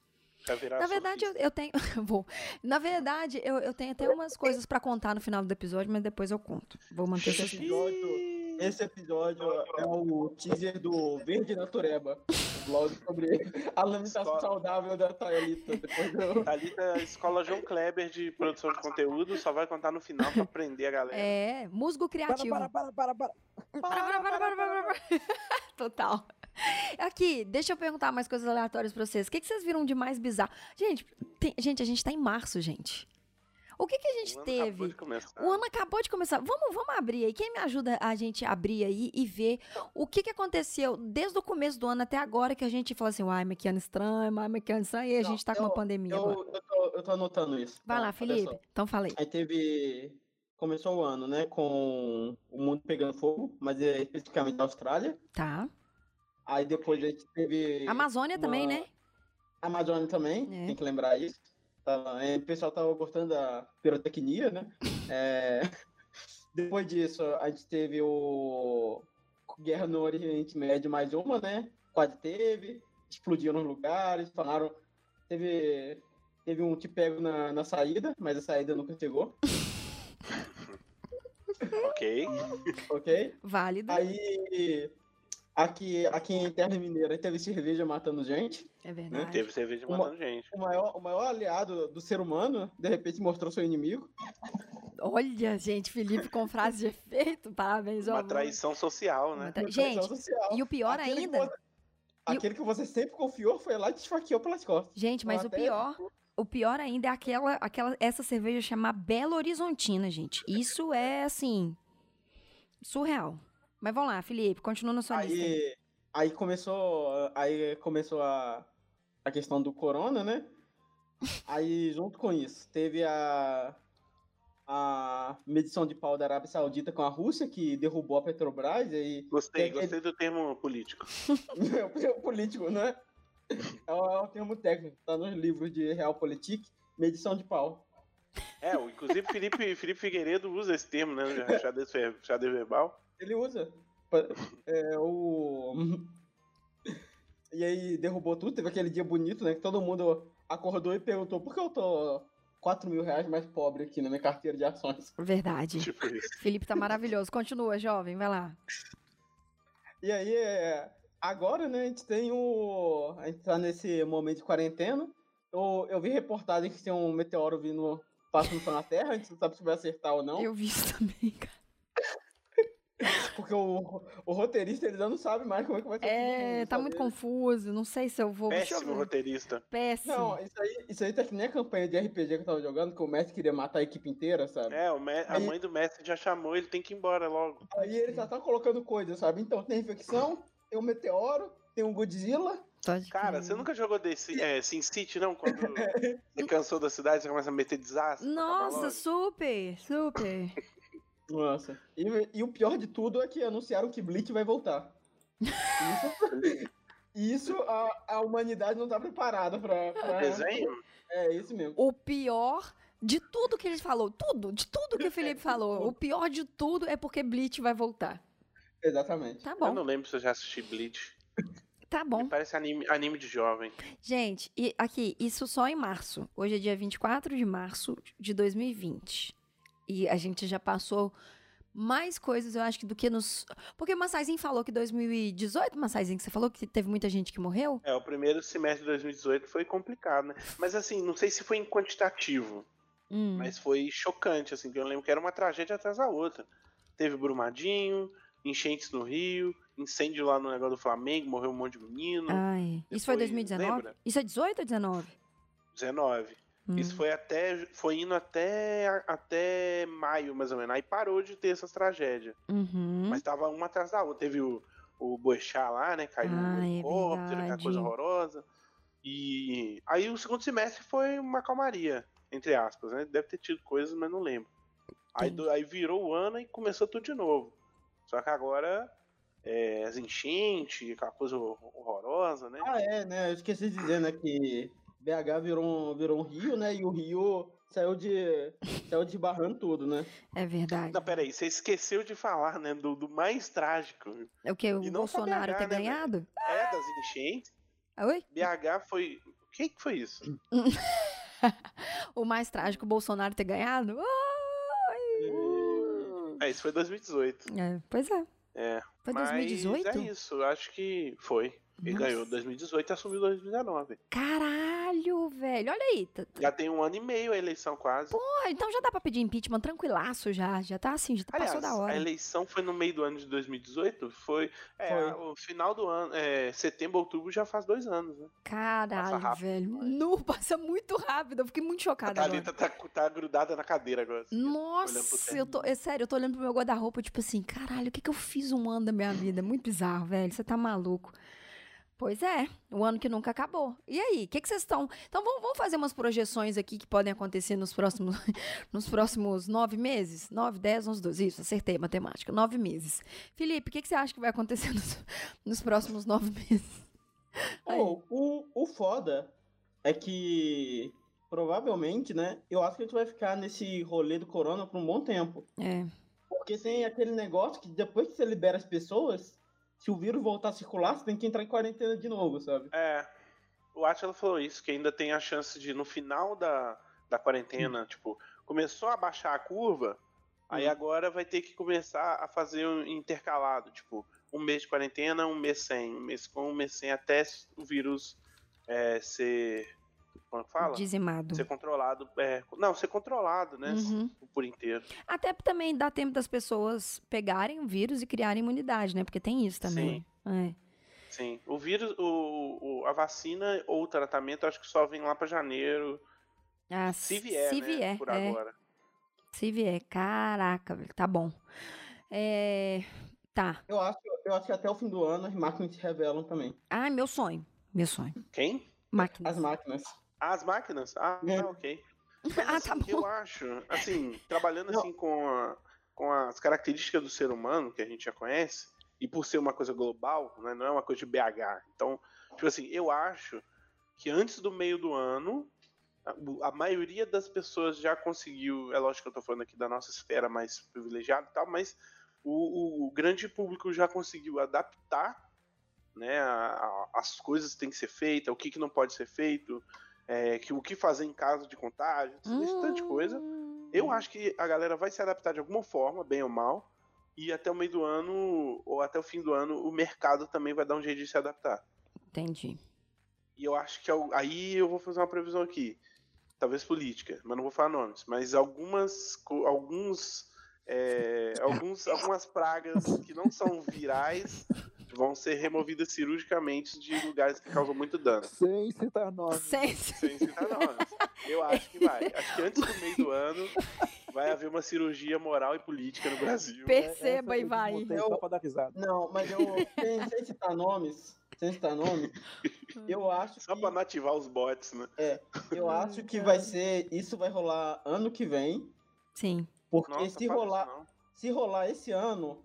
Na verdade, eu, eu, tenho. vou. Na verdade, eu, eu tenho até umas coisas para contar no final do episódio, mas depois eu conto. Vou manter esse episódio. Esse episódio é o teaser do Verde Natureba. Vlog sobre a alimentação saudável da Thalita. Do... Thalita, Escola João Kleber de produção de conteúdo, só vai contar no final pra aprender a galera. É, musgo criativo. Para, para, para, para, para. Para, para, para, para, para. Total. Aqui, deixa eu perguntar mais coisas aleatórias pra vocês. O que, que vocês viram de mais bizarro? Gente, tem, gente, a gente tá em março, gente. O que, que a gente o teve? O ano acabou de começar. Vamos, vamos abrir aí. Quem me ajuda a gente abrir aí e ver o que, que aconteceu desde o começo do ano até agora que a gente falou assim, uai, mas que ano estranho, uai, mas que ano estranho, e a gente tá eu, com uma pandemia. Eu, eu, tô, eu tô anotando isso. Vai tá? lá, Felipe. Então falei. Aí teve. Começou o ano, né? Com o mundo pegando fogo, mas é especificamente a Austrália. Tá. Aí depois a gente teve. Amazônia uma... também, né? Amazônia também, é. tem que lembrar isso. Tá, é, o pessoal tava gostando da pirotecnia, né? É, depois disso, a gente teve o guerra no Oriente Médio mais uma, né? Quase teve, explodiu nos lugares, falaram. Teve, teve um te pego na, na saída, mas a saída nunca chegou. ok. Ok? Válido. Aí Aqui, aqui em Terra Mineira teve cerveja matando gente. É verdade. Teve cerveja Uma, matando gente. O maior, o maior aliado do ser humano, de repente, mostrou seu inimigo. Olha, gente, Felipe com frase de efeito. Parabéns, Uma traição social, né? Tra... Gente, social. e o pior aquele ainda. Que você, aquele que você sempre confiou foi lá e te esfaqueou pelas costas. Gente, mas o pior. O pior ainda é aquela, aquela, essa cerveja chamar Belo Horizontina, gente. Isso é assim. Surreal. Mas vamos lá, Felipe, continua na sua aí, lista. Aí começou, aí começou a, a questão do corona, né? Aí, junto com isso, teve a, a medição de pau da Arábia Saudita com a Rússia, que derrubou a Petrobras. E gostei, gostei do termo político. é o termo político, né? É o, é o termo técnico, tá nos livros de Realpolitik, medição de pau. É, inclusive Felipe, Felipe Figueiredo usa esse termo, né? Xadrez verbal. Ele usa. É, o... E aí derrubou tudo, teve aquele dia bonito, né? Que todo mundo acordou e perguntou por que eu tô 4 mil reais mais pobre aqui na minha carteira de ações. Verdade. Tipo isso. Felipe tá maravilhoso. Continua, jovem, vai lá. E aí, é, agora, né, a gente tem o. A gente tá nesse momento de quarentena. Eu, eu vi reportagem que tem um meteoro vindo passando na Terra, a gente não sabe se vai acertar ou não. Eu vi isso também, cara. Porque o, o roteirista ele já não sabe mais como é que vai ser. É, mundo, tá muito confuso. Não sei se eu vou. Péssimo roteirista. Péssimo. Não, isso aí, isso aí tá que nem a campanha de RPG que eu tava jogando, que o Messi queria matar a equipe inteira, sabe? É, o Me a mãe do Messi já chamou, ele tem que ir embora logo. Aí ele já tá colocando coisas, sabe? Então tem infecção, tem um meteoro, tem um Godzilla. Cara, você nunca jogou desse é, Sin City, não? Quando você cansou da cidade, você começa a meter desastre? Nossa, super, super. Nossa. E, e, o pior de tudo é que anunciaram que Bleach vai voltar. Isso, isso a, a humanidade não tá preparada pra, pra. Desenho? É, isso mesmo. O pior de tudo que ele falou, tudo, de tudo que o Felipe falou, o pior de tudo é porque Bleach vai voltar. Exatamente. Tá bom. Eu não lembro se eu já assisti Bleach. Tá bom. Parece anime, anime de jovem. Gente, e aqui, isso só em março. Hoje é dia 24 de março de 2020. E a gente já passou mais coisas, eu acho, que do que nos. Porque o Massaizinho falou que 2018, Massaizinho, que você falou que teve muita gente que morreu? É, o primeiro semestre de 2018 foi complicado, né? Mas assim, não sei se foi em quantitativo. Hum. Mas foi chocante, assim, que eu lembro que era uma tragédia atrás da outra. Teve Brumadinho, enchentes no Rio, incêndio lá no negócio do Flamengo, morreu um monte de menino. Ai, isso foi 2019? Lembra? Isso é 18 ou 19? 19. Hum. Isso foi até. Foi indo até, até maio, mais ou menos. Aí parou de ter essas tragédias. Uhum. Mas tava uma atrás da outra. Teve o, o Boechat lá, né? Caiu ah, no é helicóptero, é aquela coisa horrorosa. E aí o segundo semestre foi uma calmaria, entre aspas, né? Deve ter tido coisas, mas não lembro. Aí, do, aí virou o ano e começou tudo de novo. Só que agora é, as enchentes, aquela coisa horrorosa, né? Ah, é, né? Eu esqueci de dizer, né, que BH virou um, virou um rio, né? E o rio saiu de saiu desbarrando tudo, né? É verdade. Não, peraí, você esqueceu de falar, né? Do, do mais trágico. É o que? O Bolsonaro BH, ter né, ganhado? É, das enchentes. Oi? BH foi. O que, que foi isso? o mais trágico, o Bolsonaro ter ganhado? É, isso foi 2018. É, pois é. É. Foi 2018? Mas é isso, acho que foi. Ele Nossa. ganhou 2018 e assumiu 2019. Caralho, velho. Olha aí. Já tem um ano e meio a eleição quase. Porra, então já dá pra pedir impeachment tranquilaço já. Já tá assim, já tá Aliás, passou da hora. A eleição foi no meio do ano de 2018? Foi. É, foi. o final do ano. É, setembro, outubro já faz dois anos, né? Caralho, velho. Não, passa muito rápido. Eu fiquei muito chocada. A Thalita tá, tá, grudada na cadeira agora. Assim, Nossa, eu tô. É sério, eu tô olhando pro meu guarda-roupa, tipo assim, caralho, o que, que eu fiz um ano da minha vida? Muito bizarro, velho. Você tá maluco. Pois é, o ano que nunca acabou. E aí, o que, que vocês estão. Então vamos, vamos, fazer umas projeções aqui que podem acontecer nos próximos, nos próximos nove meses? Nove, dez, onze, doze. Isso, acertei matemática. Nove meses. Felipe, o que, que você acha que vai acontecer nos, nos próximos nove meses? Oh, o, o foda é que provavelmente, né? Eu acho que a gente vai ficar nesse rolê do corona por um bom tempo. É. Porque tem aquele negócio que depois que você libera as pessoas se o vírus voltar a circular, você tem que entrar em quarentena de novo, sabe? É. O Atila falou isso, que ainda tem a chance de, no final da, da quarentena, hum. tipo, começou a baixar a curva, hum. aí agora vai ter que começar a fazer um intercalado, tipo, um mês de quarentena, um mês sem, um mês com, um mês sem, até o vírus é, ser como é fala? Dizimado. Ser controlado. É, não, ser controlado, né? Uhum. Por inteiro. Até também dá tempo das pessoas pegarem o vírus e criarem imunidade, né? Porque tem isso também. Sim. É. Sim. O vírus, o, o, a vacina ou o tratamento, acho que só vem lá para janeiro. Ah, se vier, se né? vier, por é. agora. Se vier. Caraca, velho. Tá bom. É... Tá. Eu acho, eu acho que até o fim do ano as máquinas se revelam também. Ah, meu sonho. Meu sonho. Quem? Máquinas. As máquinas. As máquinas? Ah, é. ah ok. Mas, ah, tá assim, eu acho, assim, trabalhando Não. assim com, a, com as características do ser humano que a gente já conhece, e por ser uma coisa global, né, não é uma coisa de BH. Então, tipo assim, eu acho que antes do meio do ano, a, a maioria das pessoas já conseguiu, é lógico que eu tô falando aqui da nossa esfera mais privilegiada e tal, mas o, o, o grande público já conseguiu adaptar né, a, a, as coisas que têm que ser feitas, o que, que não pode ser feito, é, que o que fazer em caso de contágio, hum. tanta coisa. Eu acho que a galera vai se adaptar de alguma forma, bem ou mal, e até o meio do ano, ou até o fim do ano, o mercado também vai dar um jeito de se adaptar. Entendi. E eu acho que aí eu vou fazer uma previsão aqui, talvez política, mas não vou falar nomes, mas algumas, alguns, é, alguns, algumas pragas que não são virais vão ser removidas cirurgicamente de lugares que causam muito dano. Sem citar nomes. Sem, Sem citar nomes. Eu acho que vai. Acho que antes do meio do ano vai haver uma cirurgia moral e política no Brasil. Perceba e vai. Eu, só pra dar risada. Não, mas eu, sem, sem citar nomes, sem citar nomes, eu acho Só que... pra não ativar os bots, né? É, eu acho que vai ser, isso vai rolar ano que vem. Sim. Porque Nossa, se rolar, se rolar esse ano,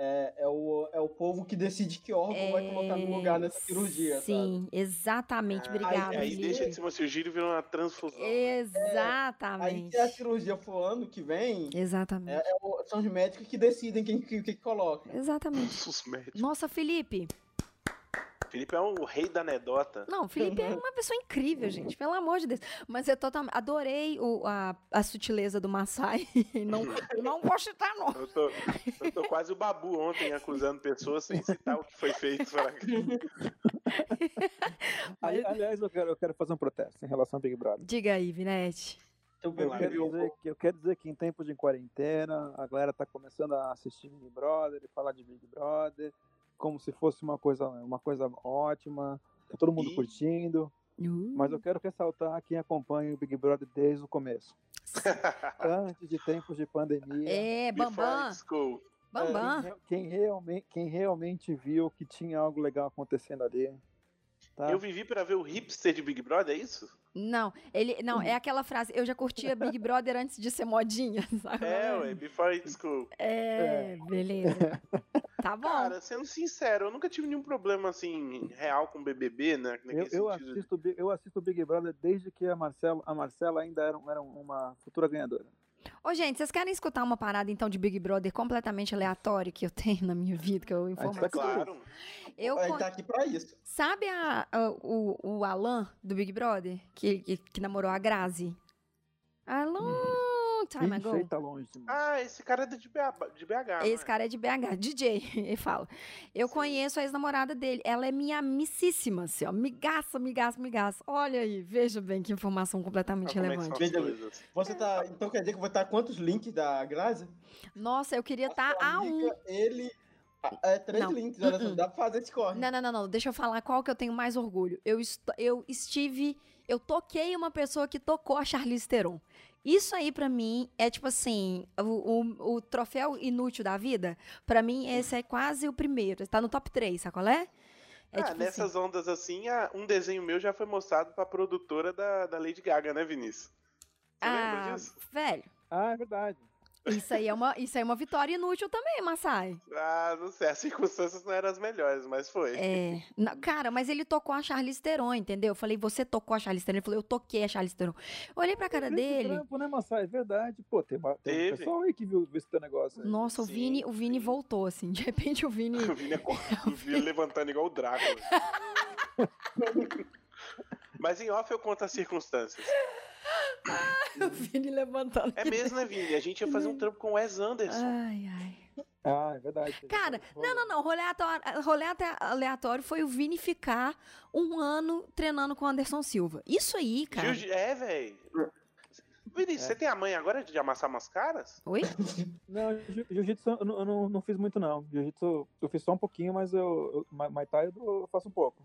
é, é, o, é o povo que decide que órgão é... vai colocar no lugar nessa cirurgia. Sim, sabe? exatamente. Obrigada. Aí, aí deixa de ser uma cirurgia e vira uma transfusão. Exatamente. É, aí se a cirurgia for ano que vem. Exatamente. É, é são os médicos que decidem quem que, que coloca. Exatamente. Os médicos. Nossa, Felipe. Felipe é o rei da anedota. Não, o Felipe é uma pessoa incrível, gente. Pelo amor de Deus. Mas eu totalmente adorei o, a, a sutileza do Massai. não, não vou citar, não. Eu tô, eu tô quase o babu ontem acusando pessoas sem citar o que foi feito. Aliás, eu quero, eu quero fazer um protesto em relação ao Big Brother. Diga aí, Vinete. Eu quero, dizer que, eu quero dizer que em tempos de quarentena, a galera tá começando a assistir Big Brother e falar de Big Brother como se fosse uma coisa, uma coisa ótima, tá todo mundo e... curtindo. Uh. Mas eu quero ressaltar quem acompanha o Big Brother desde o começo. Antes de tempos de pandemia. É, Bambam. Bambam. Quem, quem, realmente, quem realmente viu que tinha algo legal acontecendo ali. Tá? Eu vivi para ver o hipster de Big Brother, é isso? Não, ele não, é aquela frase, eu já curtia Big Brother antes de ser modinha, sabe? É, ué, before it's cool. É, é. beleza. Tá bom. Cara, sendo sincero, eu nunca tive nenhum problema assim real com BBB, né? Eu, eu, assisto, eu assisto Big Brother desde que a Marcela, a Marcela ainda era, era uma futura ganhadora. Ô, gente, vocês querem escutar uma parada, então, de Big Brother completamente aleatória que eu tenho na minha vida, que eu informo? Tá claro. Eu a gente tá aqui pra isso. Sabe a, a, o, o Alan, do Big Brother, que, que, que namorou a Grazi? Alan... Hum time ago. Tá longe ah, esse cara é de BH. De BH esse cara é de BH, DJ, ele fala. Eu Sim. conheço a ex-namorada dele. Ela é minha amicíssima, assim, ó. Migaça, migaça, migaça. Olha aí, veja bem que informação completamente ah, relevante. Veja, você tá. Então quer dizer que vai estar quantos links da Grazi? Nossa, eu queria estar tá a um. Ele. É, três não. links, olha só, uh -uh. dá pra fazer esse corre. Não, não, não, não, deixa eu falar qual que eu tenho mais orgulho. Eu, eu estive, eu toquei uma pessoa que tocou a Charlize Theron. Isso aí, para mim, é tipo assim, o, o, o troféu inútil da vida, para mim, esse é quase o primeiro. Tá no top 3, sabe qual é? É, ah, tipo nessas assim. ondas assim, um desenho meu já foi mostrado pra produtora da, da Lady Gaga, né, Vinícius? Você ah, velho. Ah, é verdade. Isso aí, é uma, isso aí é uma vitória inútil também, Massai. Ah, não sei. As circunstâncias não eram as melhores, mas foi. É. Não, cara, mas ele tocou a Charlize Theron, entendeu? Eu falei, você tocou a Charlize Theron? Ele falou, eu toquei a Charlize Theron. Eu olhei pra cara dele. Trampo, né, Massai? É verdade. Pô, tem, uma, tem um pessoal aí que viu, viu esse teu negócio. Aí. Nossa, o sim, Vini, o Vini voltou, assim. De repente o Vini. o Vini, é, o Vini levantando igual o Drácula. mas em off eu conto as circunstâncias. o Vini levantando. É mesmo, né, Vini? A gente ia fazer um trampo com o Wes Anderson. Ai, ai. Ah, é verdade. Cara, não, não, não. Rolê aleatório, rolê aleatório foi o Vini ficar um ano treinando com o Anderson Silva. Isso aí, cara. É, velho. Vini, é. você tem a mãe agora de amassar umas caras? Oi? Não, jiu-jitsu eu, não, eu não, não, fiz muito, não. Jiu-jitsu eu fiz só um pouquinho, mas eu, eu Muay Thai eu faço um pouco.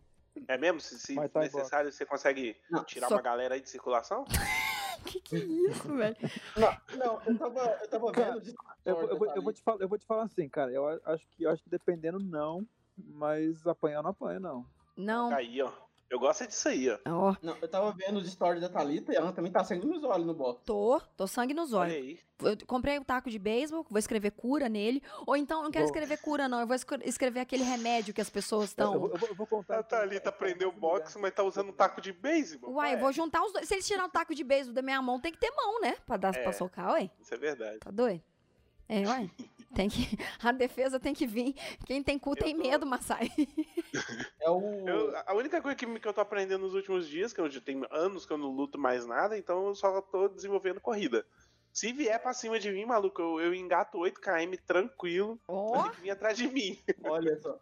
É mesmo? Se, se necessário, você consegue não, tirar só... uma galera aí de circulação? que que é isso, velho? Não, não, eu tava, eu tava vendo. De... Eu, eu, vou, eu, vou te falar, eu vou te falar assim, cara. Eu acho que, eu acho que dependendo, não. Mas apanhar não apanha, não. Não. Aí, ó. Eu gosto disso aí, ó. Oh. Não, eu tava vendo os stories da Thalita e ela também tá sangue nos olhos no box. Tô, tô sangue nos olhos. Olha aí. Eu comprei um taco de beisebol, vou escrever cura nele. Ou então, não quero escrever cura, não. Eu vou escrever aquele remédio que as pessoas estão. Eu, eu, eu, vou contar. A Thalita aprendeu boxe, mas tá usando um taco de beisebol. Uai, eu vou juntar os dois. Se eles tirar o taco de beisebol da minha mão, tem que ter mão, né? Pra, dar, é, pra socar, ué. Isso é verdade. Tá doido? É, uai. Tem que, a defesa tem que vir. Quem tem cu eu tem tô... medo, Massai. É o... Eu, a única coisa que, que eu tô aprendendo nos últimos dias, que eu já tenho anos que eu não luto mais nada, então eu só tô desenvolvendo corrida. Se vier pra cima de mim, maluco, eu, eu engato 8km tranquilo. Oh. Vir atrás de mim. Olha só.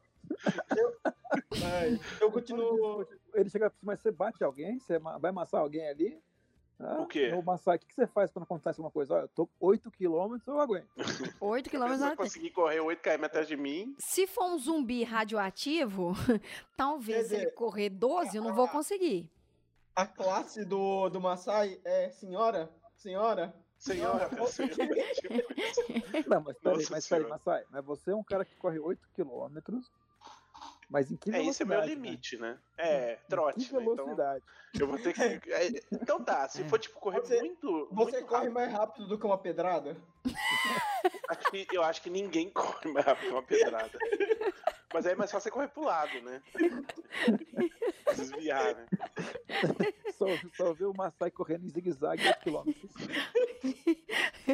Eu, eu continuo. Ele chega pra cima, você bate alguém? Você vai amassar alguém ali? Ah, o quê? O Massai, o que você faz quando acontece alguma coisa? Olha, eu tô 8 km, eu aguento. 8 km Se conseguir correr 8 km atrás de mim. Se for um zumbi radioativo, talvez se ele correr 12, eu não vou conseguir. A classe do, do Massai é senhora? Senhora? Senhora, senhora. Não, mas peraí, mas peraí, Massai, mas você é um cara que corre 8 km mas em que é, velocidade? É, esse é meu limite, né? né? É, trote. Que velocidade. Né? Então, eu vou ter que. É, então tá, se for tipo correr você, muito. Você muito corre rápido. mais rápido do que uma pedrada? Acho que, eu acho que ninguém corre mais rápido que uma pedrada. Mas aí é mais fácil você correr pro lado, né? Desviar, né? Só, só ver o Massai correndo em zigue-zague 8 km.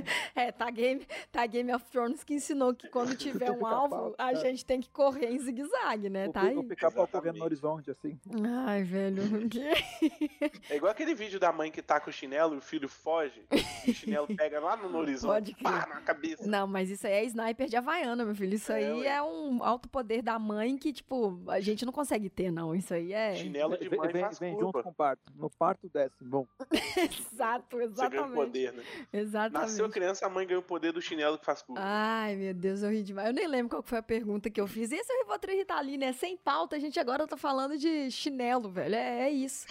É, tá Game, tá Game of Thrones que ensinou que quando tiver um alvo, a é. gente tem que correr em zigue-zague, né? O, tá aí. O pica-pau correndo no horizonte, assim. Ai, velho. É igual aquele vídeo da mãe que tá com o chinelo e o filho foge, e o chinelo pega lá no horizonte, Pode pá, na cabeça. Não, mas isso aí é sniper de Havaiana, meu filho. Isso é, aí ué. é um alto poder da mãe que, tipo, a gente não consegue ter, não. Isso aí é. Chinelo de mãe vem, faz vem junto com o parto. No parto desce, bom. Exato, exatamente. Você ganha poder, né? Exatamente. Nasceu criança, a mãe ganha o poder do chinelo que faz curva. Ai, meu Deus, eu ri demais. Eu nem lembro qual foi a pergunta que eu fiz. Esse é o Rivotril Ritalina, é sem pauta. A gente agora tá falando de chinelo, velho. É, é isso.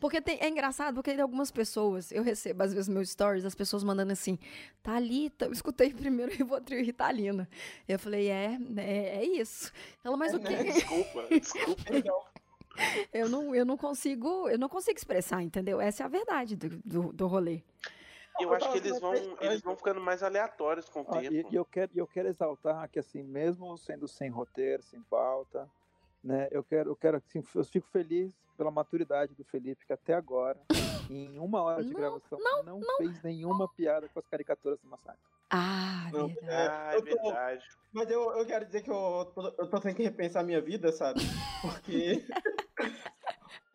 Porque tem, é engraçado, porque tem algumas pessoas, eu recebo às vezes meus stories, as pessoas mandando assim, Thalita, eu escutei primeiro Rivotril Ritalina. Eu falei, é, é, é isso. Ela, mas é, o quê? Né? Desculpa, desculpa. eu não, eu não consigo, eu não consigo expressar, entendeu? Essa é a verdade do, do, do rolê. Eu acho que eles vão, eles vão ficando mais aleatórios com o ah, tempo. E, eu, quero, eu quero exaltar que, assim, mesmo sendo sem roteiro, sem pauta, né, eu quero, eu quero, assim, eu fico feliz pela maturidade do Felipe, que até agora, em uma hora de não, gravação, não, não, não, fez nenhuma piada com as caricaturas do Massacre. Ah, não, verdade. Ah, é verdade. Mas eu, eu quero dizer que eu, eu tô tendo que repensar a minha vida, sabe? Porque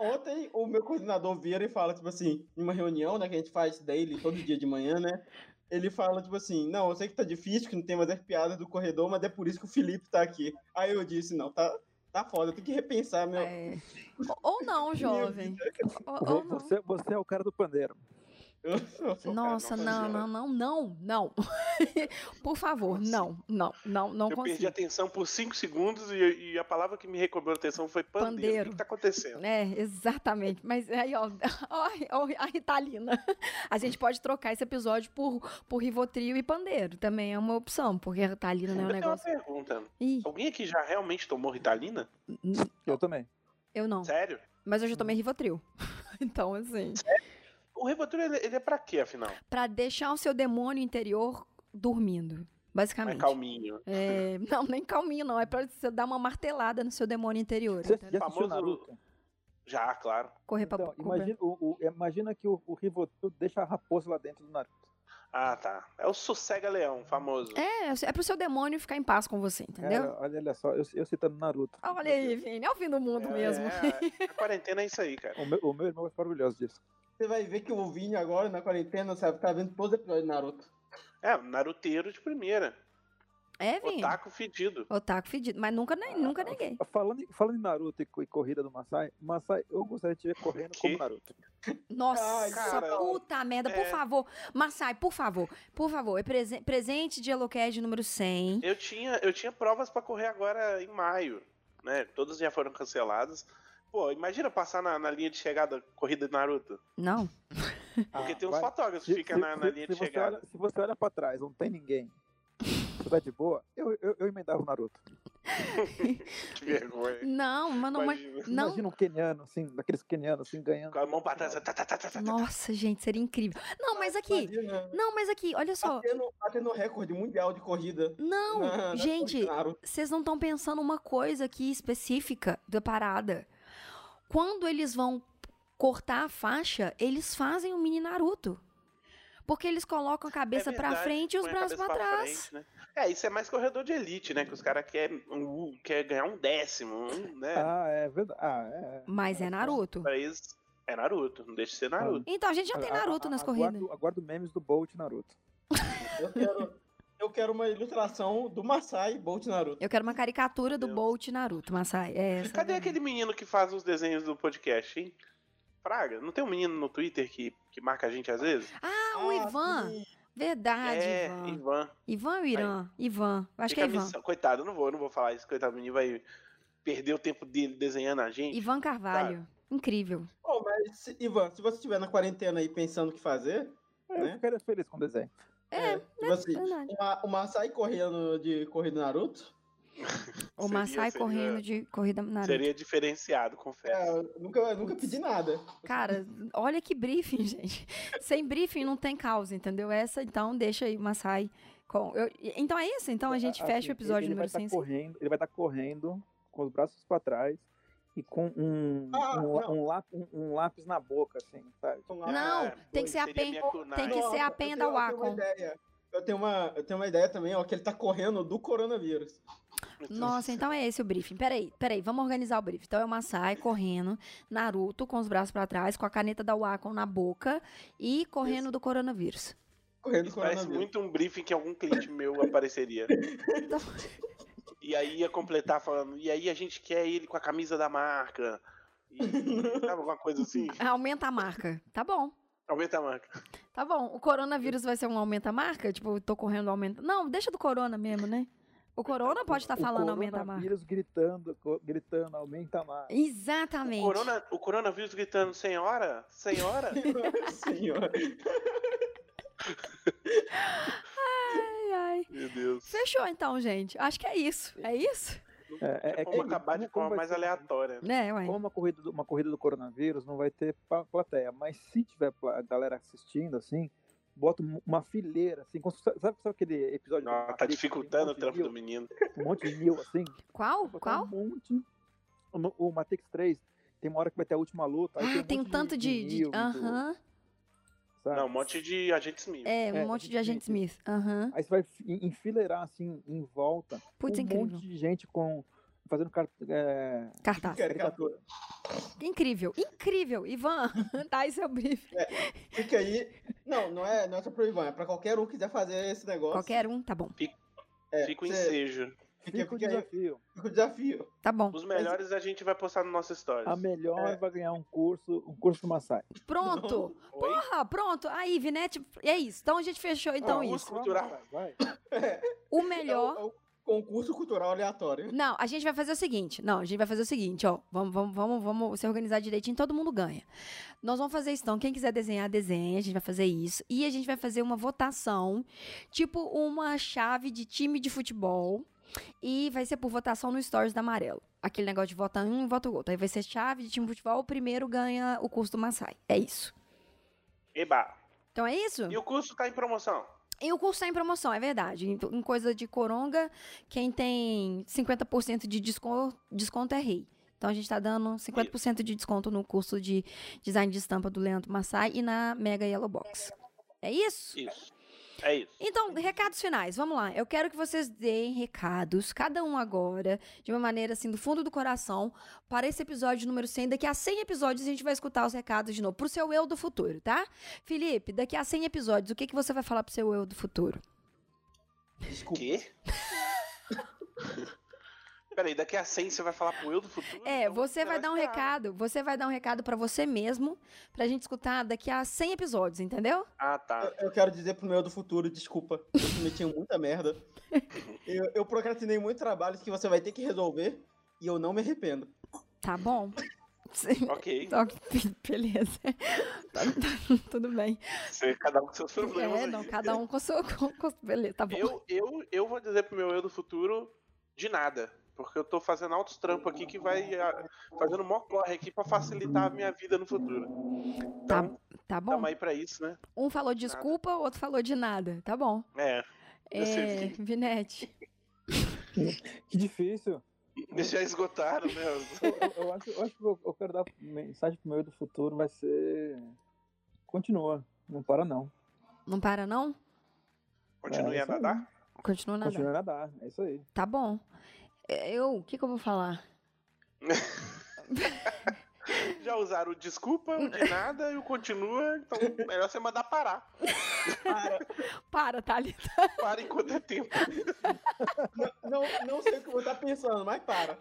Ontem o meu coordenador vira e fala, tipo assim, em uma reunião, né, que a gente faz daily todo dia de manhã, né? Ele fala, tipo assim, não, eu sei que tá difícil, que não tem mais as piadas do corredor, mas é por isso que o Felipe tá aqui. Aí eu disse, não, tá, tá foda, eu tenho que repensar meu. É. Ou não, jovem. ou, ou não. Você, você é o cara do pandeiro. Nossa, não, não, não, não, não. por favor, não, não, não, não Eu consigo. perdi a atenção por 5 segundos e, e, a palavra que me recobrou a atenção foi pandeiro. pandeiro. O que tá acontecendo? É, exatamente. Mas aí, ó, ó, a Ritalina. A gente pode trocar esse episódio por, por Rivotril e pandeiro. Também é uma opção, porque a Ritalina não é um Eu negócio... tenho uma pergunta. Ih. Alguém aqui já realmente tomou Ritalina? Eu também. Eu não. Sério? Mas eu já tomei Rivotril. então, assim... Sério? O Rivotril, ele, ele é pra quê, afinal? Pra deixar o seu demônio interior dormindo. Basicamente. É calminho. É, não, nem calminho, não. É pra você dar uma martelada no seu demônio interior. Você já assistiu Naruto? Já, claro. Correr pra então, imagina, o, o, imagina que o, o Rivotril deixa a raposa lá dentro do Naruto. Ah, tá. É o sossega-leão, famoso. É, é pro seu demônio ficar em paz com você, entendeu? Cara, olha só, eu, eu citando Naruto. Olha aí, Vini, é o fim do mundo é, mesmo. É, a quarentena é isso aí, cara. O meu, o meu irmão ficar orgulhoso disso. Você vai ver que o Vini agora, na quarentena, sabe, tá vendo todos os episódios de Naruto. É, naruteiro de primeira. É, Vini. Otaku fedido. Otaku fedido, mas nunca, nem, nunca neguei. Falando, falando em Naruto e, e corrida do Masai, Masai, eu gostaria de te ver correndo como Naruto. Nossa, Ai, cara, puta merda, é... por favor. Masai, por favor, por favor, é prese presente de Elocad número 100. Eu tinha, eu tinha provas para correr agora em maio, né? Todas já foram canceladas. Pô, imagina passar na, na linha de chegada corrida de Naruto. Não. Porque ah, tem uns vai. fotógrafos que ficam na, na, linha de chegada. Olha, se você olha pra trás, não tem ninguém você tá de boa, eu, eu, eu emendava o Naruto. que vergonha. Não, mano, imagina. Mas, não. Imagina um keniano, assim, daqueles kenianos, assim, ganhando. Com a mão pra trás. Tá, tá, tá, Nossa, gente, seria incrível. Não, mas aqui. Não, mas aqui, olha só. Batendo, batendo recorde mundial de corrida. Não, na, gente, vocês não estão pensando uma coisa aqui específica da parada. Quando eles vão cortar a faixa, eles fazem o mini Naruto. Porque eles colocam a cabeça é verdade, pra frente e os braços pra, pra trás. Frente, né? É, isso é mais corredor de elite, né? Que os caras querem um, quer ganhar um décimo, um, né? Ah, é verdade. Ah, é. Mas é Naruto. Pra eles é Naruto, não deixa de ser Naruto. Então a gente já tem Naruto a, a, nas corridas. Aguardo, aguardo memes do Bolt Naruto. Eu quero, eu quero uma ilustração do Masai Bolt Naruto. Eu quero uma caricatura do Meu. Bolt Naruto, Masai. É Cadê aquele menino que faz os desenhos do podcast, hein? Praga, não tem um menino no Twitter que, que marca a gente às vezes? Ah, o ah, Ivan. Sim. Verdade, é, Ivan. Ivan. Ivan ou Irã? Aí, Ivan. Acho que é Ivan. Missão. Coitado, não vou, não vou falar isso. Coitado, o menino vai perder o tempo dele desenhando a gente. Ivan Carvalho. Incrível. Oh, mas, Ivan, se você estiver na quarentena aí pensando o que fazer. É, né? Eu ficaria feliz com o desenho. É, é, tipo assim, uma, uma sai correndo de corrida Naruto. O Masai seria, correndo de corrida Naruto. Seria diferenciado, confesso. É, nunca, nunca pedi nada. Cara, olha que briefing, gente. Sem briefing não tem causa, entendeu? Essa, então, deixa aí o Masai. Com... Eu... Então é isso? Então a gente assim, fecha o episódio ele número 100. Tá correndo, ele vai estar tá correndo com os braços para trás e com um, ah, um, um, lápis, um, um, lápis, na boca, assim, sabe? Não, é, tem que ser a pen, tem que ser a pen da Wacom. Eu tenho uma, eu tenho uma ideia também, ó, que ele tá correndo do coronavírus. Nossa, então é esse o briefing. Peraí, peraí, vamos organizar o briefing. Então é o Masai correndo, Naruto com os braços para trás, com a caneta da Wacom na boca e correndo Isso. do coronavírus. Correndo do coronavírus. Parece muito um briefing que algum cliente meu apareceria. Então... E aí ia completar falando, e aí a gente quer ele com a camisa da marca. E, sabe, alguma coisa assim? Aumenta a marca. Tá bom. Aumenta a marca. Tá bom. O coronavírus vai ser um aumenta a marca? Tipo, tô correndo aumenta. Não, deixa do corona mesmo, né? O corona pode estar tá falando aumenta a marca. O coronavírus gritando, gritando, aumenta a marca. Exatamente. O, corona, o coronavírus gritando, senhora? Senhora? senhora. ai, ai. Meu Deus. Fechou então, gente. Acho que é isso. É isso? É, é, é como acabar de forma mais aleatória. Né? É, ué. Como uma corrida, do, uma corrida do coronavírus não vai ter plateia, mas se tiver a galera assistindo, assim, bota uma fileira, assim, sabe, sabe aquele episódio? Ah, tá dificultando um o trampo do menino. Um monte de mil, assim. Qual? Qual? Um monte. O, o Matrix 3, tem uma hora que vai ter a última luta. ah, tem, um tem tanto de. de Aham. -huh. Não, um monte de agente Smith. É, um é, monte de agente Smith. Uhum. Aí você vai enfileirar assim em volta. Putz, um incrível. monte de gente com fazendo car é... cartaz. Caricatura. Incrível, incrível. Ivan, dá aí seu brief. É, fica aí. Não, não é, não é só pro Ivan, é pra qualquer um que quiser fazer esse negócio. Qualquer um, tá bom. Fica, é, fica o ensejo. Fica, fica, o desafio. Fica o desafio. Tá bom. Os melhores a gente vai postar no nosso stories. A melhor é. vai ganhar um curso, um curso do Massai. Pronto. Porra, pronto. Aí, Vinete, é isso. Então a gente fechou então ah, isso. Cultural. Vai. O melhor... É o, é o concurso cultural aleatório. Não, a gente vai fazer o seguinte. Não, a gente vai fazer o seguinte, ó. Vamos, vamos, vamos, vamos se organizar direitinho, todo mundo ganha. Nós vamos fazer isso, então. Quem quiser desenhar, desenha. A gente vai fazer isso. E a gente vai fazer uma votação, tipo uma chave de time de futebol. E vai ser por votação no Stories da Amarelo. Aquele negócio de vota um, vota o outro. Aí vai ser chave de time de futebol, o primeiro ganha o curso do Massai. É isso. Eba. Então é isso? E o curso tá em promoção? E o curso está em promoção, é verdade. Em, em coisa de coronga, quem tem 50% de desconto, desconto é rei. Então a gente está dando 50% de desconto no curso de design de estampa do Leandro Massai e na Mega Yellow Box. É isso? Isso. É isso. Então, recados finais, vamos lá. Eu quero que vocês deem recados, cada um agora, de uma maneira assim, do fundo do coração, para esse episódio número 100. Daqui a 100 episódios a gente vai escutar os recados de novo, pro seu eu do futuro, tá? Felipe, daqui a 100 episódios, o que, que você vai falar pro seu eu do futuro? Desculpa. Quê? Peraí, daqui a 100 você vai falar pro eu do futuro? É, então você vai dar um recado. Você vai dar um recado para você mesmo, pra gente escutar daqui a 100 episódios, entendeu? Ah, tá. Eu, eu quero dizer pro meu eu do futuro, desculpa, eu cometi muita merda. Eu, eu procrastinei muitos trabalhos que você vai ter que resolver e eu não me arrependo. Tá bom. ok. Beleza. Tá, tá, tudo bem. Você, cada um com seus problemas. É, não, cada um com seu. Com, com, beleza, tá bom. Eu, eu, eu vou dizer pro meu eu do futuro de nada. Porque eu tô fazendo altos trampos aqui que vai ah, fazendo mó corre aqui para facilitar a minha vida no futuro. Tá, então, tá, tá bom. Tamo aí pra isso, né? Um falou desculpa, o outro falou de nada. Tá bom. É. É, Vinete. Que difícil. Eles já esgotaram, né? Eu, eu, acho, eu acho que eu, eu quero dar mensagem pro meu do futuro vai ser. Continua. Não para não. Não para não? Continue é, a nadar? Continua a nadar. Continua a nadar, é isso aí. Tá bom. É, eu, o que, que eu vou falar? Já usaram o desculpa, o de nada e o continua, então melhor você mandar parar. Para, para Thalita. Para enquanto é tempo. Não, não, não sei o que eu vou estar pensando, mas para.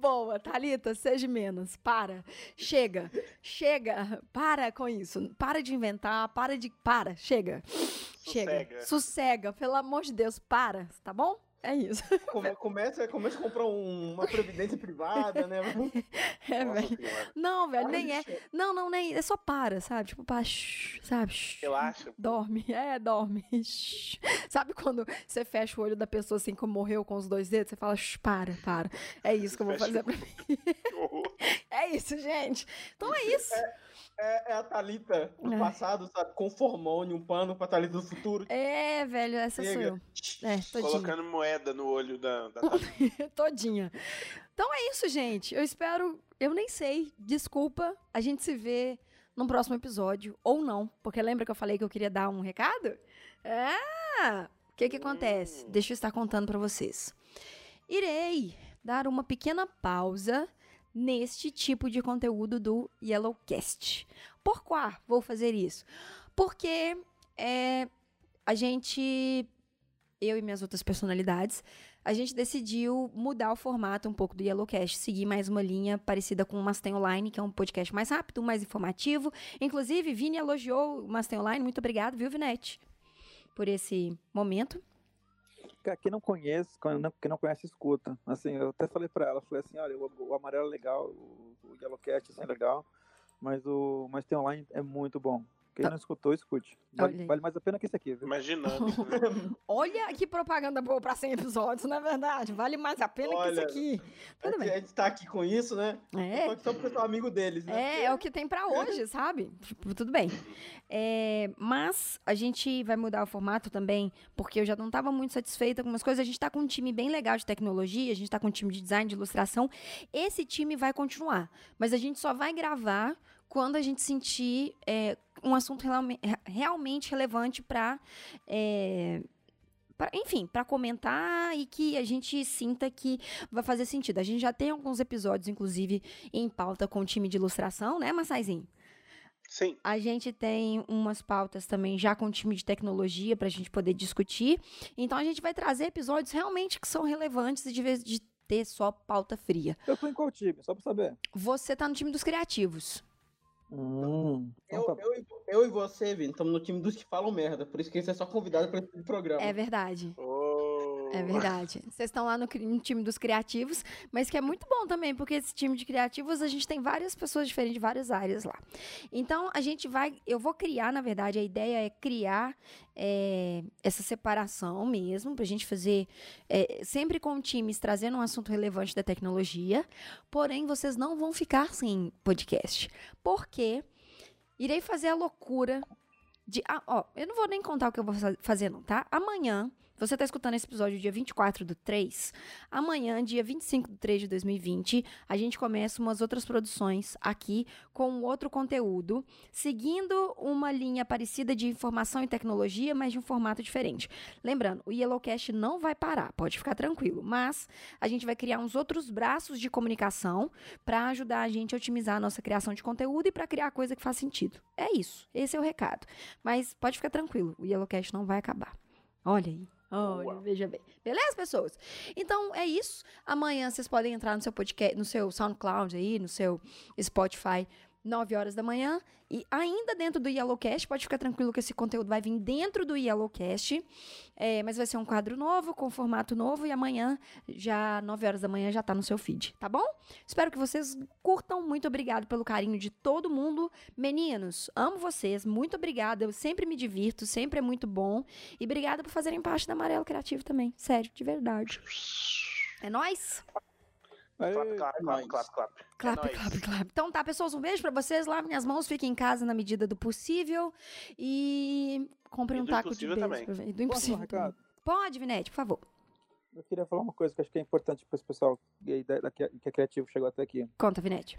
Boa, Thalita, seja menos. Para. Chega. Chega. Para com isso. Para de inventar. Para de. Para. Chega. Sossega. Chega. Sossega. Pelo amor de Deus, para. Tá bom? É isso. Come, começa, começa a comprar um, uma previdência privada, né? É, velho. Não, velho, nem é. Não, não, nem. É só para, sabe? Tipo, para, sabe? Relaxa. Dorme. É, dorme. Sabe quando você fecha o olho da pessoa assim, como morreu com os dois dedos? Você fala, para, para. É isso que eu vou fazer pra mim. é isso, gente. Então é isso. É é, é a Thalita do é. passado, sabe? Com formone, um pano pra Thalita do futuro. É, velho, essa Chega. sou eu. É, todinha. Colocando moeda no olho da, da Todinha. Então é isso, gente. Eu espero. Eu nem sei. Desculpa. A gente se vê no próximo episódio. Ou não. Porque lembra que eu falei que eu queria dar um recado? Ah! O que que acontece? Hum. Deixa eu estar contando para vocês. Irei dar uma pequena pausa neste tipo de conteúdo do Yellowcast. Por qual vou fazer isso? Porque é, a gente, eu e minhas outras personalidades, a gente decidiu mudar o formato um pouco do Yellowcast, seguir mais uma linha parecida com o Mastem Online, que é um podcast mais rápido, mais informativo. Inclusive, Vini elogiou o Mastem Online, muito obrigado, viu, Vinete, por esse momento quem não conhece, quem não conhece, escuta. Assim, eu até falei pra ela, falei assim, olha, o, o amarelo é legal, o, o Yellow Cat assim, é legal, mas o mas tem online é muito bom. Quem tá. não escutou, escute. Vale, vale, mais a pena que esse aqui, viu? Imaginando. Olha que propaganda boa pra 100 episódios, não é verdade? Vale mais a pena Olha, que esse aqui. Tudo bem. A gente tá aqui com isso, né? É. Só porque eu sou amigo deles, né? É, é o que tem pra hoje, sabe? Tipo, tudo bem. É, mas a gente vai mudar o formato também, porque eu já não tava muito satisfeita com umas coisas. A gente tá com um time bem legal de tecnologia, a gente tá com um time de design, de ilustração. Esse time vai continuar, mas a gente só vai gravar quando a gente sentir é, um assunto realmente relevante para. É, Pra, enfim, para comentar e que a gente sinta que vai fazer sentido. A gente já tem alguns episódios, inclusive, em pauta com o time de ilustração, né, Massaizinho? Sim. A gente tem umas pautas também já com o time de tecnologia para a gente poder discutir. Então a gente vai trazer episódios realmente que são relevantes de vez de ter só pauta fria. Eu tô em qual time? Só para saber. Você tá no time dos criativos. Hum, eu, então tá eu, eu, e você, Vini, estamos no time dos que falam merda. Por isso que você é só convidado para esse programa. É verdade. Oh. É verdade. Vocês estão lá no, no, time dos criativos, mas que é muito bom também, porque esse time de criativos a gente tem várias pessoas diferentes de várias áreas lá. Então a gente vai. Eu vou criar, na verdade, a ideia é criar é, essa separação mesmo, para a gente fazer é, sempre com times trazendo um assunto relevante da tecnologia. Porém, vocês não vão ficar sem podcast. Porque irei fazer a loucura de. Ah, ó, eu não vou nem contar o que eu vou fazer, não, tá? Amanhã você está escutando esse episódio dia 24 do 3. Amanhã, dia 25 do 3 de 2020, a gente começa umas outras produções aqui com outro conteúdo, seguindo uma linha parecida de informação e tecnologia, mas de um formato diferente. Lembrando, o Yellowcast não vai parar, pode ficar tranquilo, mas a gente vai criar uns outros braços de comunicação para ajudar a gente a otimizar a nossa criação de conteúdo e para criar coisa que faz sentido. É isso, esse é o recado. Mas pode ficar tranquilo, o Yellowcast não vai acabar. Olha aí. Olha, veja bem. Beleza, pessoas? Então é isso. Amanhã vocês podem entrar no seu podcast, no seu SoundCloud aí, no seu Spotify, 9 horas da manhã. E ainda dentro do Yellowcast, pode ficar tranquilo que esse conteúdo vai vir dentro do Yellowcast. É, mas vai ser um quadro novo, com formato novo. E amanhã, já 9 horas da manhã, já tá no seu feed, tá bom? Espero que vocês curtam. Muito obrigado pelo carinho de todo mundo. Meninos, amo vocês. Muito obrigada. Eu sempre me divirto, sempre é muito bom. E obrigada por fazerem parte da Amarelo Criativo também. Sério, de verdade. É nóis! Clap, clap, clap, clap, clap. Clap, clap, clap. Então tá, pessoas, um beijo pra vocês. Lavem as mãos, fiquem em casa na medida do possível. E comprem um taco de beijo. Também. Pra... Do impossível. Recado? Pode, Vinete, por favor. Eu queria falar uma coisa que acho que é importante para esse pessoal que é criativo chegou até aqui. Conta, Vinete.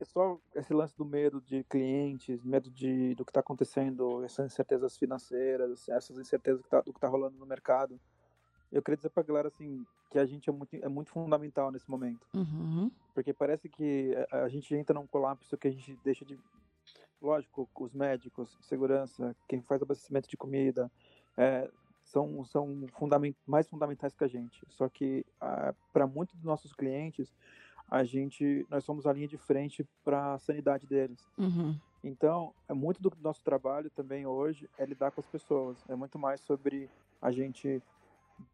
É só esse lance do medo de clientes, medo de, do que está acontecendo, essas incertezas financeiras, essas incertezas tá, do que está rolando no mercado eu queria dizer pra galera, assim, que a gente é muito, é muito fundamental nesse momento. Uhum. Porque parece que a, a, gente entra num colapso que a gente deixa de. Lógico, os médicos, segurança, quem faz abastecimento de comida, é, são, são fundament, mais fundamentais que a gente. Só que, para muitos dos nossos clientes, a gente, nós somos a linha de frente para a sanidade deles. Uhum. Então, é muito do nosso trabalho também hoje é lidar com as pessoas. É muito mais sobre a gente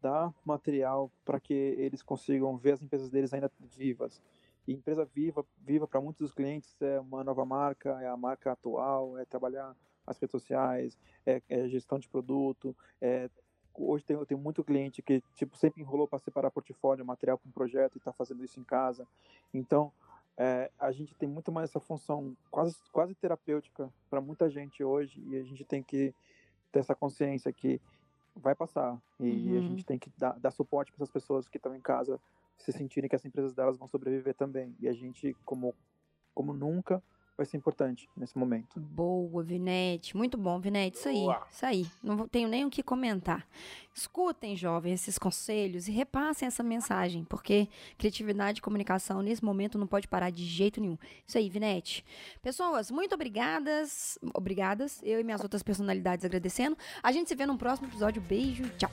dar material para que eles consigam ver as empresas deles ainda vivas. E empresa viva, viva para muitos dos clientes é uma nova marca, é a marca atual, é trabalhar as redes sociais, é, é gestão de produto. É, hoje tem, eu tenho muito cliente que tipo sempre enrolou para separar portfólio, material para um projeto e está fazendo isso em casa. Então é, a gente tem muito mais essa função quase, quase terapêutica para muita gente hoje e a gente tem que ter essa consciência que vai passar. E uhum. a gente tem que dar, dar suporte para essas pessoas que estão em casa se sentirem que as empresas delas vão sobreviver também. E a gente, como, como nunca, vai ser importante nesse momento. Boa, Vinete. Muito bom, Vinete. Isso aí. Boa. Isso aí. Não tenho nem o que comentar. Escutem, jovens, esses conselhos e repassem essa mensagem, porque criatividade e comunicação nesse momento não pode parar de jeito nenhum. Isso aí, Vinete. Pessoas, muito obrigadas. Obrigadas. Eu e minhas outras personalidades agradecendo. A gente se vê no próximo episódio. Beijo. Tchau.